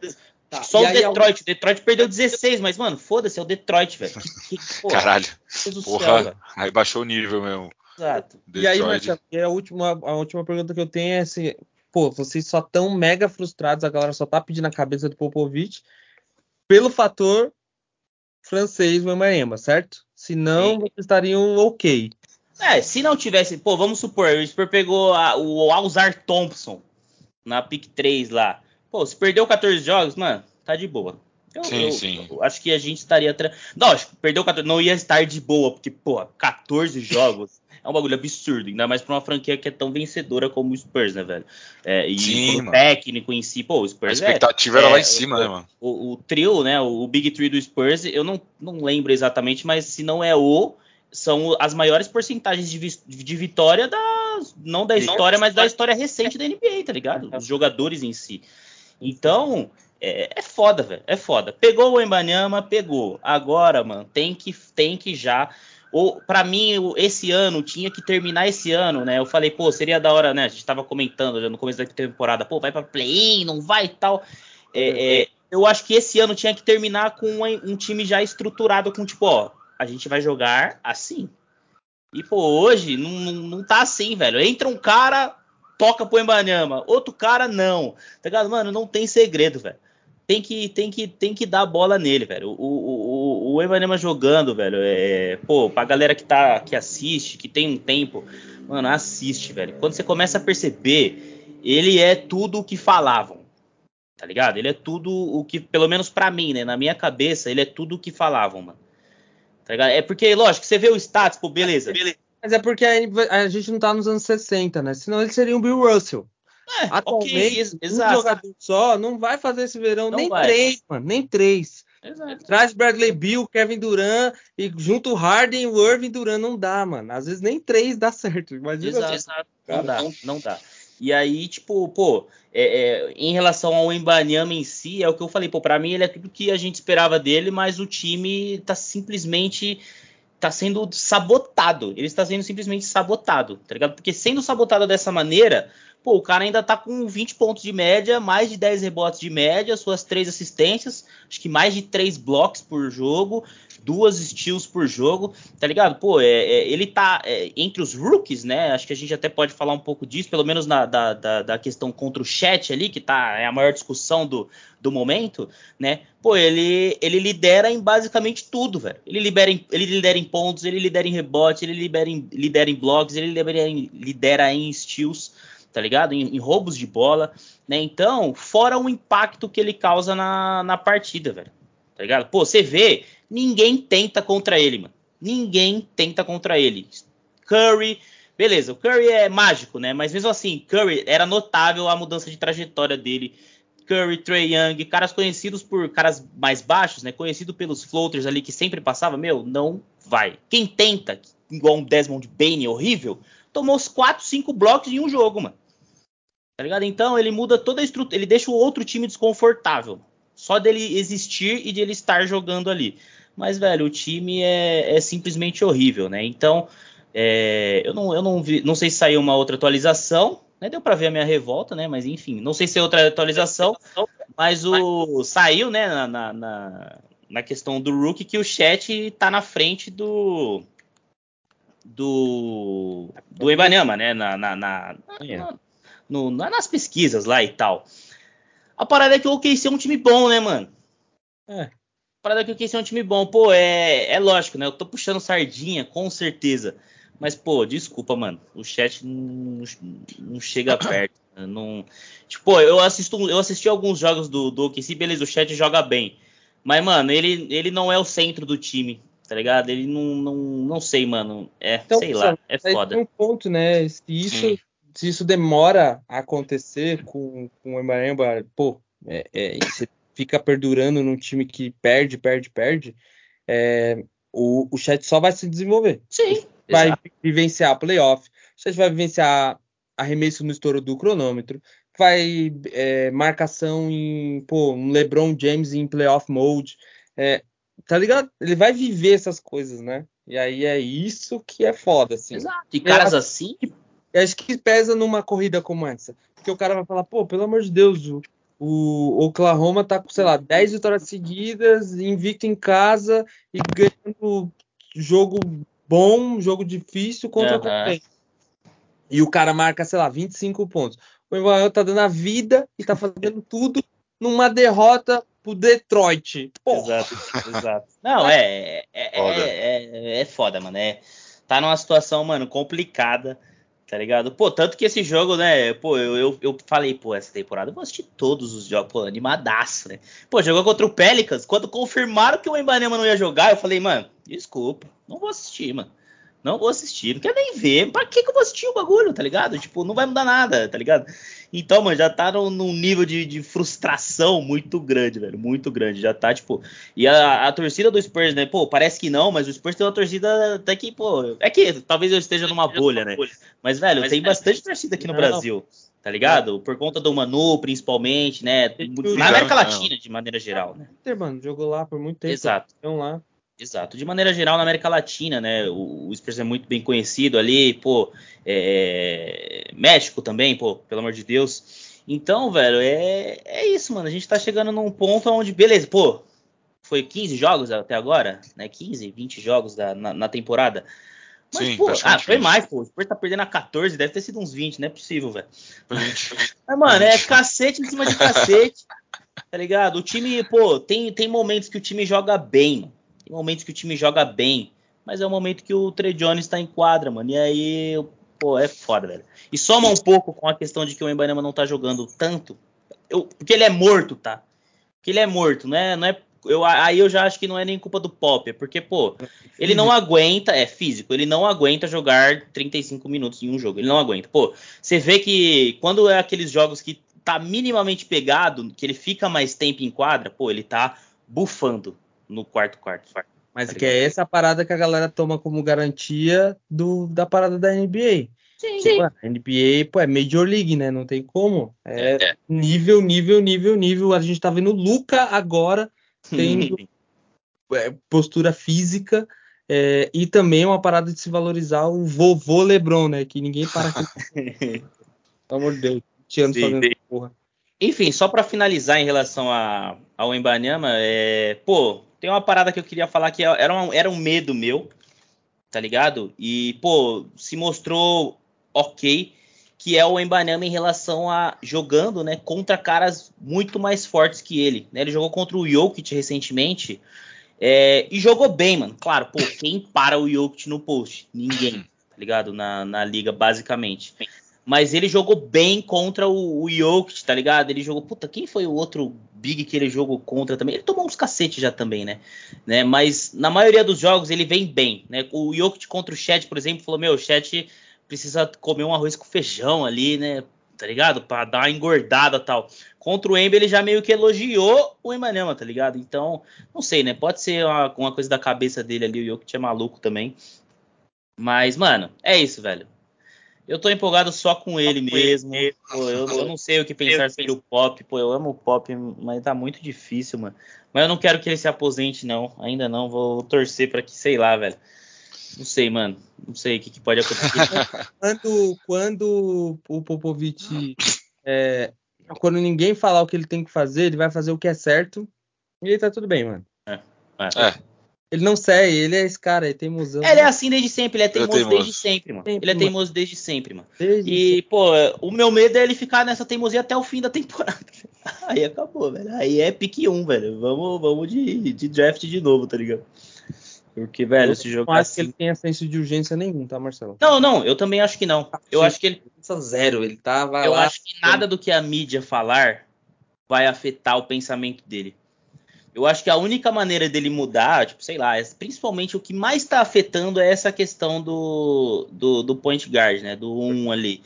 Tá, Só e o Detroit. O Detroit perdeu 16, mas, mano, foda-se, é o Detroit, velho. Que, que, Caralho. Céu, Porra. velho. Aí baixou o nível mesmo. Exato. E aí, Detroit. Marcelo, a última, a última pergunta que eu tenho é assim, pô, vocês só tão mega frustrados, a galera só tá pedindo a cabeça do Popovich pelo fator francês Wembanyama, certo? Senão, Sim. vocês estariam ok. É, se não tivesse, pô, vamos supor, o Spurs pegou a- o Alzar Thompson na pick 3 lá. Pô, se perdeu 14 jogos, mano, tá de boa. Eu, Sim, eu- sim. eu acho que a gente estaria. Tra... Não, acho que perdeu 14, não ia estar de boa, porque, pô, 14 jogos é um bagulho absurdo, ainda mais pra uma franquia que é tão vencedora como o Spurs, né, velho? É, e Sim, mano. técnico em si, pô, o A Spurs é, expectativa era lá é, em cima, o- né, mano? o, o trio, né? O, Big Three do Spurs, eu não, não lembro exatamente, mas se não é o, são as maiores porcentagens de, vi- de vitória da. Não da história, mas da história recente da NBA, tá ligado? Os jogadores em si. Então, é, é foda, velho. É foda. Pegou o Embanyama, pegou. Agora, mano, tem que, tem que já. Ou, para mim, esse ano tinha que terminar esse ano, né? Eu falei, pô, seria da hora, né? A gente tava comentando já no começo da temporada, pô, vai pra play-in, não vai e tal. É, é, eu acho que esse ano tinha que terminar com um, um time já estruturado, com tipo, ó, a gente vai jogar assim. E, pô, hoje não, não, não tá assim, velho. Entra um cara, toca pro Embanyama, outro cara não. Tá ligado? Mano, não tem segredo, velho. Tem que, tem, que, tem que dar a bola nele, velho. O, o, o, o Embanyama jogando, velho, é. Pô, pra galera que, tá, que assiste, que tem um tempo, mano, assiste, velho. Quando você começa a perceber, ele é tudo o que falavam. Tá ligado? Ele é tudo o que, pelo menos pra mim, né? Na minha cabeça, ele é tudo o que falavam, mano. Tá ligado? É porque, lógico, você vê o status, pô, beleza. Mas é porque a, a gente não tá nos anos 60, né? Senão ele seria um Bill Russell. É, Atualmente, ok, ex- um exato. jogador só não vai fazer esse verão Não nem vai. três, mano, nem três. Exato. Traz Bradley Bill, Kevin Durant e junto o Harden e o Irving Durant não dá, mano. Às vezes nem três dá certo. Imagina Exato. só. Não dá, não dá. E aí, tipo, pô, é, é, em relação ao Embanyama em si, é o que eu falei, pô, pra mim ele é tudo que a gente esperava dele, mas o time tá simplesmente tá sendo sabotado. Ele está sendo simplesmente sabotado, tá ligado? Porque sendo sabotado dessa maneira, pô, o cara ainda tá com 20 pontos de média, mais de 10 rebotes de média, suas três assistências, acho que mais de três blocos por jogo, duas steals por jogo, tá ligado? Pô, é, é, ele tá é, entre os rookies, né? Acho que a gente até pode falar um pouco disso, pelo menos na, da, da, da questão contra o chat ali, que tá é a maior discussão do, do momento, né? Pô, ele, ele lidera em basicamente tudo, velho. Ele, libera em, ele lidera em pontos, ele lidera em rebote, ele lidera em, lidera em blocos, ele lidera em, lidera em steals, tá ligado? Em, em roubos de bola, né? Então, fora o impacto que ele causa na, na partida, velho. Tá ligado? Pô, você vê, ninguém tenta contra ele, mano. Ninguém tenta contra ele. Curry, beleza, o Curry é mágico, né? Mas mesmo assim, Curry era notável a mudança de trajetória dele. Curry, Trey Young, caras conhecidos por caras mais baixos, né? Conhecido pelos floaters ali que sempre passava, meu, não vai. Quem tenta, igual um Desmond Bain horrível, tomou os 4, 5 blocos em um jogo, mano. Tá ligado? Então ele muda toda a estrutura, ele deixa o outro time desconfortável. Só dele existir e de ele estar jogando ali. Mas, velho, o time é, é simplesmente horrível, né? Então, é, eu, não, eu não, vi, não sei se saiu uma outra atualização, né? Deu para ver a minha revolta, né? Mas enfim, não sei se é outra atualização, mas o saiu, né? Na, na, na, questão do rookie que o chat tá na frente do do do Ibanema, né? Na, na, na, na, no, nas pesquisas lá e tal. A parada é que o OKC é um time bom, né, mano? É. Parada é que o OKC é um time bom. Pô, é, é lógico, né? Eu tô puxando sardinha, com certeza. Mas, pô, desculpa, mano. O chat não, não chega perto. Né? Não... Tipo, eu assisto, eu assisti alguns jogos do, do OKC, beleza, o chat joga bem. Mas, mano, ele, ele não é o centro do time, tá ligado? Ele não, não, não sei, mano. É, então, sei lá, é foda. Tem um ponto, né? Se isso, se isso demora a acontecer com, com o Embaemba, pô, é, é, fica perdurando num time que perde, perde, perde, é, o, o chat só vai se desenvolver. Sim. Vai exato. vivenciar playoff, o chat vai vivenciar arremesso no estouro do cronômetro, vai é, marcação em pô, um LeBron James em playoff mode, é, tá ligado? Ele vai viver essas coisas, né? E aí é isso que é foda, assim. Exato. E caras assim. Acho que pesa numa corrida como essa. Porque o cara vai falar, pô, pelo amor de Deus, o, o Oklahoma tá com, sei lá, 10 vitórias seguidas, invicto em casa e ganhando jogo bom, jogo difícil contra uhum. a E o cara marca, sei lá, 25 pontos. O Emmanuel tá dando a vida e tá fazendo tudo numa derrota pro Detroit. Porra. Exato, exato. Não, é, é, foda. É, é, é, foda, mano. É, tá numa situação, mano, complicada, tá ligado? Pô, tanto que esse jogo, né, pô, eu, eu, eu falei, pô, essa temporada eu vou assistir todos os jogos, pô, animadaço, né? Pô, jogou contra o Pelicans, quando confirmaram que o Embanema não ia jogar, eu falei, mano, desculpa, não vou assistir, mano. Não vou assistir, não quero nem ver. Pra que, que eu vou assistir o bagulho, tá ligado? Tipo, não vai mudar nada, tá ligado? Então, mano, já tá num, num nível de, de, frustração muito grande, velho. Muito grande. Já tá, tipo. E a, a, torcida do Spurs, né? Pô, parece que não, mas o Spurs tem uma torcida até que, pô. É que talvez eu esteja numa bolha, né? Mas, velho, mas, tem é, bastante torcida aqui no não. Brasil. Tá ligado? Por conta do Manu, principalmente, né? Na América Latina, de maneira geral, né? Mano, jogou lá por muito tempo. Exato. Então lá. Exato. De maneira geral, na América Latina, né? O, o Spurs é muito bem conhecido ali, pô. É, México também, pô, pelo amor de Deus. Então, velho, é, é isso, mano. A gente tá chegando num ponto onde, beleza, pô, foi 15 jogos até agora, né? 15, 20 jogos da, na, na temporada. Mas, Sim, pô, ah, foi mais, pô. O Spurs tá perdendo a 14, deve ter sido uns 20, não é possível, velho. Mas, mano, é cacete em cima de cacete, tá ligado? O time, pô, tem, tem momentos que o time joga bem, mano. Tem momentos que o time joga bem, mas é o momento que o Trey Jones tá em quadra, mano. E aí, pô, é foda, velho. E soma um pouco com a questão de que o Embanema não tá jogando tanto. Eu, porque ele é morto, tá? Porque ele é morto, não é, não é eu, aí eu já acho que não é nem culpa do Pop, é porque, pô, ele não aguenta, é físico, ele não aguenta jogar 35 minutos em um jogo, ele não aguenta. Pô, você vê que quando é aqueles jogos que tá minimamente pegado, que ele fica mais tempo em quadra, pô, ele tá bufando no quarto quarto. Mas tá que é essa parada que a galera toma como garantia do, da parada da NBA. Sim, tipo, sim. A NBA, pô, é Major League, né? Não tem como. É, é, nível, nível, nível, nível. A gente tá vendo o Luca agora tendo é, postura física é, e também uma parada de se valorizar o vovô Lebron, né? Que ninguém para aqui. Pelo amor de Deus. 20 anos fazendo porra. Enfim, só para finalizar em relação a, ao Embanyama, é, pô, tem uma parada que eu queria falar que era, uma, era um medo meu, tá ligado? E, pô, se mostrou ok, que é o Embanama em relação a jogando, né, contra caras muito mais fortes que ele. Né? Ele jogou contra o Jokic recentemente é, e jogou bem, mano. Claro, pô, quem para o Jokic no post? Ninguém, tá ligado? Na, na liga, basicamente. Mas ele jogou bem contra o, o Jokic, tá ligado? Ele jogou. Puta, quem foi o outro Big que ele jogou contra também? Ele tomou uns cacete já também, né? né? Mas na maioria dos jogos ele vem bem, né? O Jokic contra o Chat, por exemplo, falou: Meu, o Chat precisa comer um arroz com feijão ali, né? Tá ligado? Pra dar uma engordada tal. Contra o Ember ele já meio que elogiou o Emanema, tá ligado? Então, não sei, né? Pode ser uma coisa da cabeça dele ali, o Jokic é maluco também. Mas, mano, é isso, velho. Eu tô empolgado só com ele mesmo. Pô, eu, eu, não sei o que pensar sobre o Pop. Pô, eu amo o Pop, mas tá muito difícil, mano. Mas eu não quero que ele se aposente, não. Ainda não. Vou torcer para que, sei lá, velho. Não sei, mano. Não sei o que, que pode acontecer. quando, quando o Popovich. É, quando ninguém falar o que ele tem que fazer, ele vai fazer o que é certo. E aí tá tudo bem, mano. É. é. é. Ele não segue, ele é esse cara, ele tem museu. Ele é assim desde sempre, ele é teimoso, teimoso. desde sempre, mano. Sempre, ele é mano. teimoso desde sempre, mano. Desde E, pô, o meu medo é ele ficar nessa teimosia até o fim da temporada. Aí acabou, velho. Aí é pique 1, velho. Vamos, vamos de, de draft de novo, tá ligado? Porque, velho, Eu esse jogo não acho assim... que ele tenha senso de urgência nenhum, tá, Marcelo? Não, não, eu também acho que não. Eu Sim. acho que ele. Pensa zero, ele tava Eu lá. acho que nada do que a mídia falar vai afetar o pensamento dele. Eu acho que a única maneira dele mudar, tipo, sei lá, é- principalmente o que mais está afetando é essa questão do, do, do point guard, né? Do 1 ali.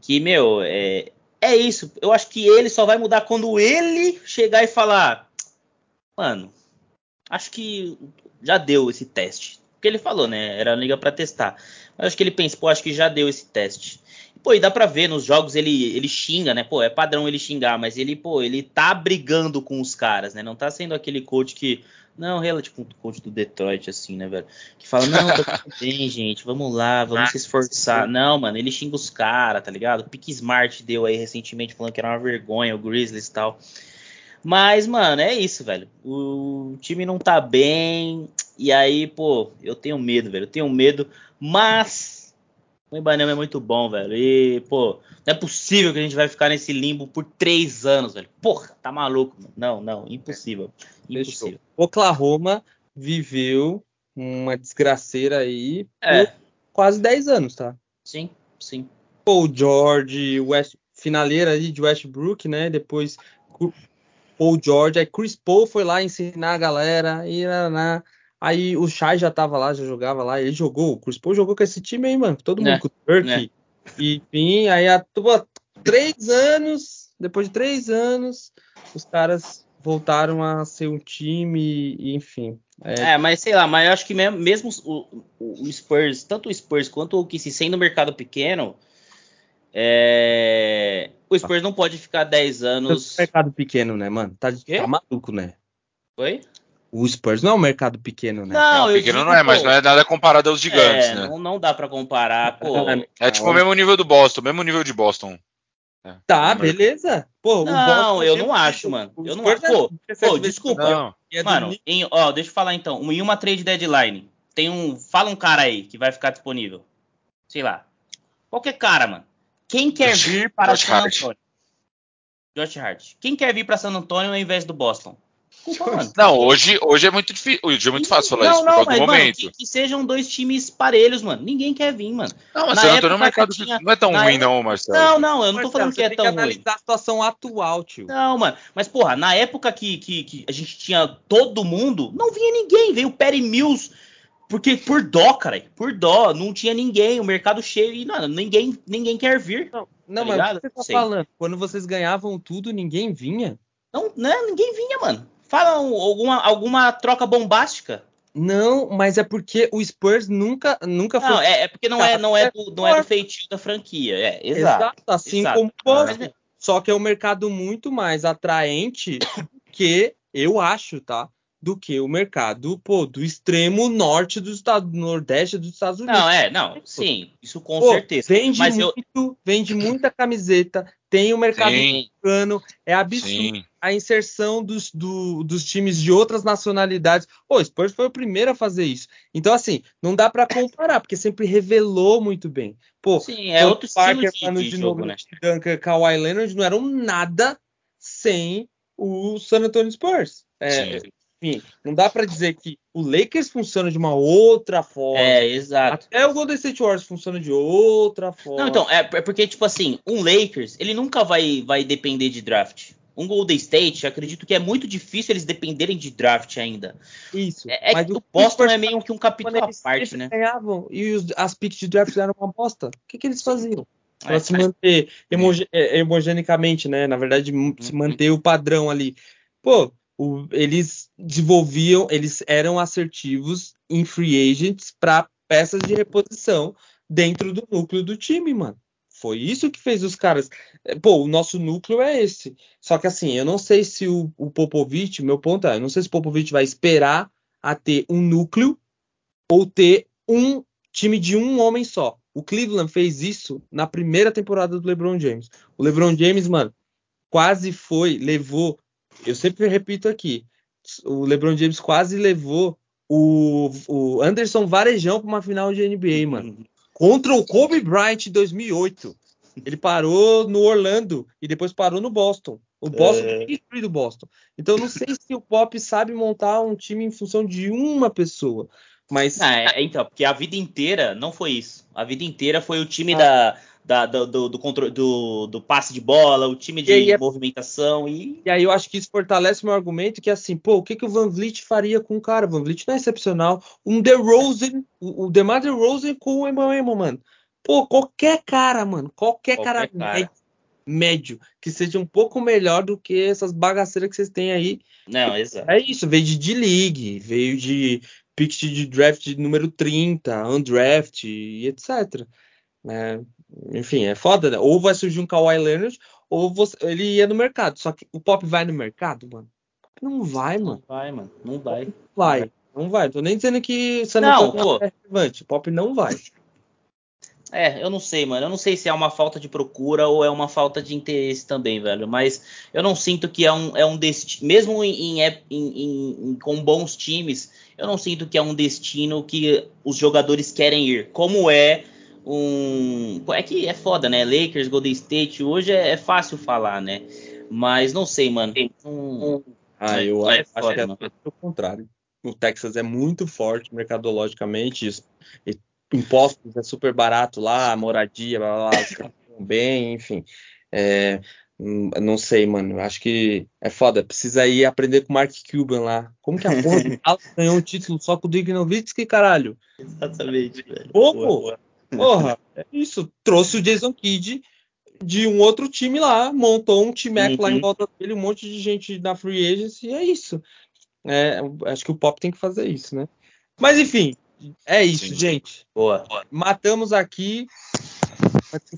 Que, meu, é, é isso. Eu acho que ele só vai mudar quando ele chegar e falar: Mano, acho que já deu esse teste. Porque ele falou, né? Era liga para testar. Mas acho que ele pensa, pô, acho que já deu esse teste. Pô, e dá pra ver nos jogos ele, ele xinga, né? Pô, é padrão ele xingar, mas ele, pô, ele tá brigando com os caras, né? Não tá sendo aquele coach que. Não, ela, tipo, um coach do Detroit, assim, né, velho? Que fala, não, tá tudo bem, gente, vamos lá, vamos se esforçar. Não, mano, ele xinga os caras, tá ligado? O Pique Smart deu aí recentemente falando que era uma vergonha o Grizzlies e tal. Mas, mano, é isso, velho. O time não tá bem. E aí, pô, eu tenho medo, velho. Eu tenho medo. Mas o Ibanema é muito bom, velho. E, pô, não é possível que a gente vai ficar nesse limbo por três anos, velho. Porra, tá maluco, mano. Não, não, impossível. Impossível. Oklahoma viveu uma desgraceira aí É, por quase 10 anos, tá? sim, sim. Paul George, West, finaleira ali de Westbrook, né? Depois Paul George, aí Chris Paul foi lá ensinar a galera, e na, aí o Shai já tava lá, já jogava lá, ele jogou, o Chris Paul jogou com esse time aí, mano, todo mundo Né, com o Turkey, e enfim, aí pô, três anos, depois de três anos, os caras voltaram a ser um time, e, enfim. É, É, mas sei lá, mas eu acho que mesmo, mesmo o, o- Spurs, tanto o Spurs quanto o que se sendo mercado pequeno, é, o Spurs não pode ficar 10 anos. mercado pequeno, né, mano? Tá, tá maluco, né? Oi? O Spurs não é um mercado pequeno, né? Não, pequeno digo, não é, mas não é nada comparado aos gigantes, é, né? não, não dá pra comparar, pô. É tipo o mesmo nível do Boston, mesmo nível de Boston. É, Tá, mercado. beleza. Pô, o Não, Boston eu é não acho, sempre- mano. o Eu não acho. Pô, é- pô, é- desculpa. É Mano, em, ó, deixa eu falar então. Em uma trade deadline, tem um. Fala um cara aí que vai ficar disponível. Sei lá. Qualquer cara, mano. Quem quer vir para Josh San Hart. Antônio? Josh Hart. Quem quer vir para San Antônio ao invés do Boston? Desculpa, mano. Não, hoje, hoje é muito difícil. Hoje é muito fácil falar não, isso por não, mas, do mano, momento. que, que sejam dois times parelhos, mano. Ninguém quer vir, mano. Não, mas na San Antônio é um época mercado que que tinha- não é tão na ruim, época- não, Marcelo. Não, não, eu não tô Marcelo, falando que você é tem tão que ruim. analisar a situação atual, tio. Não, mano. Mas, porra, na época que, que, que a gente tinha todo mundo, não vinha ninguém. Veio o Perry Mills. Porque por dó, cara. Por dó. Não tinha ninguém. O mercado cheio. E, mano, ninguém, ninguém quer vir. Não, não Tá mas o que você tá Sei. falando? Quando vocês ganhavam tudo, ninguém vinha? Não, né? Ninguém vinha, mano. Fala um- alguma, alguma troca bombástica. Não, mas é porque o Spurs nunca, nunca foi. Não, é, é porque não é, não, é do, não é do feitio da franquia. É, exato. assim exato. como o Boston. Só que é um mercado muito mais atraente que eu acho, tá? Do que o mercado, pô, do extremo norte do estado, nordeste dos Estados Unidos. não, é, não. Sim, isso com Pô, certeza. Vende Mas eu. muito, vende muita camiseta, tem o mercado Sim. americano, é absurdo Sim. a inserção dos, do- dos times de outras nacionalidades. Pô, o Spurs foi o primeiro a fazer isso. Então, assim, não dá pra comparar, porque sempre revelou muito bem. Pô, Sim, é outro estilo Parker, de, Manu de Ginobili, jogo, né? Duncan, Kawhi Leonard não eram nada sem o San Antonio Spurs. É, Sim. Enfim, não dá pra dizer que o Lakers funciona de uma outra forma. É, exato. Até o Golden State Warriors funciona de outra forma. Não, então, é, é porque, tipo assim, um Lakers, ele nunca vai, vai depender de draft. Um Golden State, acredito que é muito difícil eles dependerem de draft ainda. Isso. É, é mas que o Boston é meio que um capítulo à parte, né? ganhavam e os- as picks de draft eram uma bosta. O que, que eles faziam? Para É, se manter homoge- é, homogeneicamente, né? Na verdade, se Uhum. manter o padrão ali. Pô, o- eles desenvolviam, eles eram assertivos em free agents para peças de reposição dentro do núcleo do time, mano. Foi isso que fez os caras. é, Pô, o nosso núcleo é esse. Só que assim, eu não sei se o, o meu ponto é, eu não sei se o Popovich vai esperar a ter um núcleo ou ter um time de um homem só. O Cleveland fez isso na primeira temporada do LeBron James. O LeBron James, mano, quase foi, levou. Eu sempre repito aqui, o LeBron James quase levou o, o Anderson Varejão para uma final de NBA, mano. Contra o Kobe Bryant em 2008. Ele parou no Orlando e depois parou no Boston. O Boston é... tem do Boston. Então eu não sei se o Pop sabe montar um time em função de uma pessoa. Mas. Ah, é, então, porque a vida inteira não foi isso. A vida inteira foi o time ah. da, da, do, do, do, controle, do, do passe de bola, o time de e aí, movimentação. E... e aí eu acho que isso fortalece meu argumento que é assim, pô, o que, que o Van Vliet faria com o cara? O Van Vliet não é excepcional. Um DeRozan, o, o DeMar DeRozan com o Emmanuel, mano. Pô, qualquer cara, mano, qualquer, qualquer cara, cara. Médio, médio, que seja um pouco melhor do que essas bagaceiras que vocês têm aí. Não, exato. É isso, veio de D-League, veio de pick de draft número 30, undraft e etc. É, enfim, é foda, né? Ou vai surgir um Kawhi Leonard, ou você, ele ia no mercado. Só que o Pop vai no mercado, mano? Não vai, mano. Não vai, mano. Não vai. Não vai. Não vai. Tô nem dizendo que você não, não é relevante. O Pop não vai. É, eu não sei, mano. Eu não sei se é uma falta de procura ou é uma falta de interesse também, velho. Mas eu não sinto que é um, é um destino. Mesmo em, em, em, com bons times, eu não sinto que é um destino que os jogadores querem ir. Como é um. É que é foda, né? Lakers, Golden State, hoje é, é fácil falar, né? Mas não sei, mano. Um, ah, eu é, acho, foda, que é o contrário. O Texas é muito forte mercadologicamente. Isso, impostos é super barato lá, moradia, blá, blá, blá bem, enfim. É, hum, não sei, mano. Acho que é foda. Precisa ir aprender com o Mark Cuban lá. Como que a porra do ganhou um título só com o Dick Nowitzki, caralho? Exatamente, velho. Porra, é isso. Trouxe o Jason Kidd de um outro time lá, montou um time uhum. lá em uhum. volta dele, um monte de gente na free agency, e é isso. É, acho que o Pop tem que fazer isso, né? Mas enfim, é isso, Sim. gente. Boa. Matamos aqui.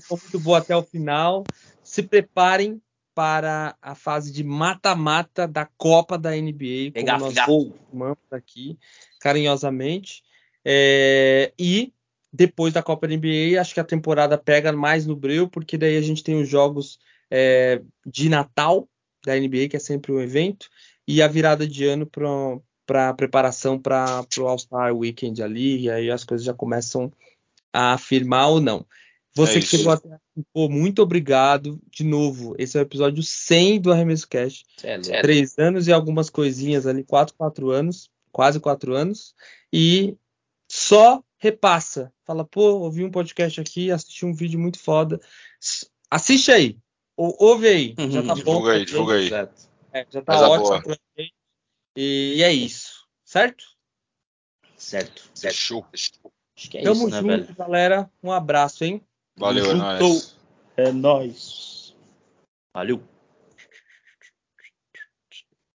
Foi muito boa até o final. Se preparem para a fase de mata-mata da Copa da NBA. Como nós chamamos aqui, carinhosamente. É, e depois da Copa da NBA, acho que a temporada pega mais no breu, porque daí a gente tem os jogos é, de Natal da NBA, que é sempre um evento, e a virada de ano para para preparação para o All-Star Weekend ali, e aí as coisas já começam a afirmar ou não. Você é que chegou até aqui, pô, muito obrigado. De novo, esse é o episódio 100 do Arremesso Cash. É, Três anos e algumas coisinhas ali, quatro, quatro anos, quase quatro anos. E só repassa. Fala, pô, ouvi um podcast aqui, assisti um vídeo muito foda. Assiste aí. Ou, ouve aí. Uhum, já tá divulga bom. Aí, divulga aí, divulga aí. É, já tá ótimo pra gente. E é isso, certo? Certo, certo. Show. Acho que é Tamo isso, né, junto, velho? galera. Um abraço, hein? Valeu, é nóis. É nóis. Valeu.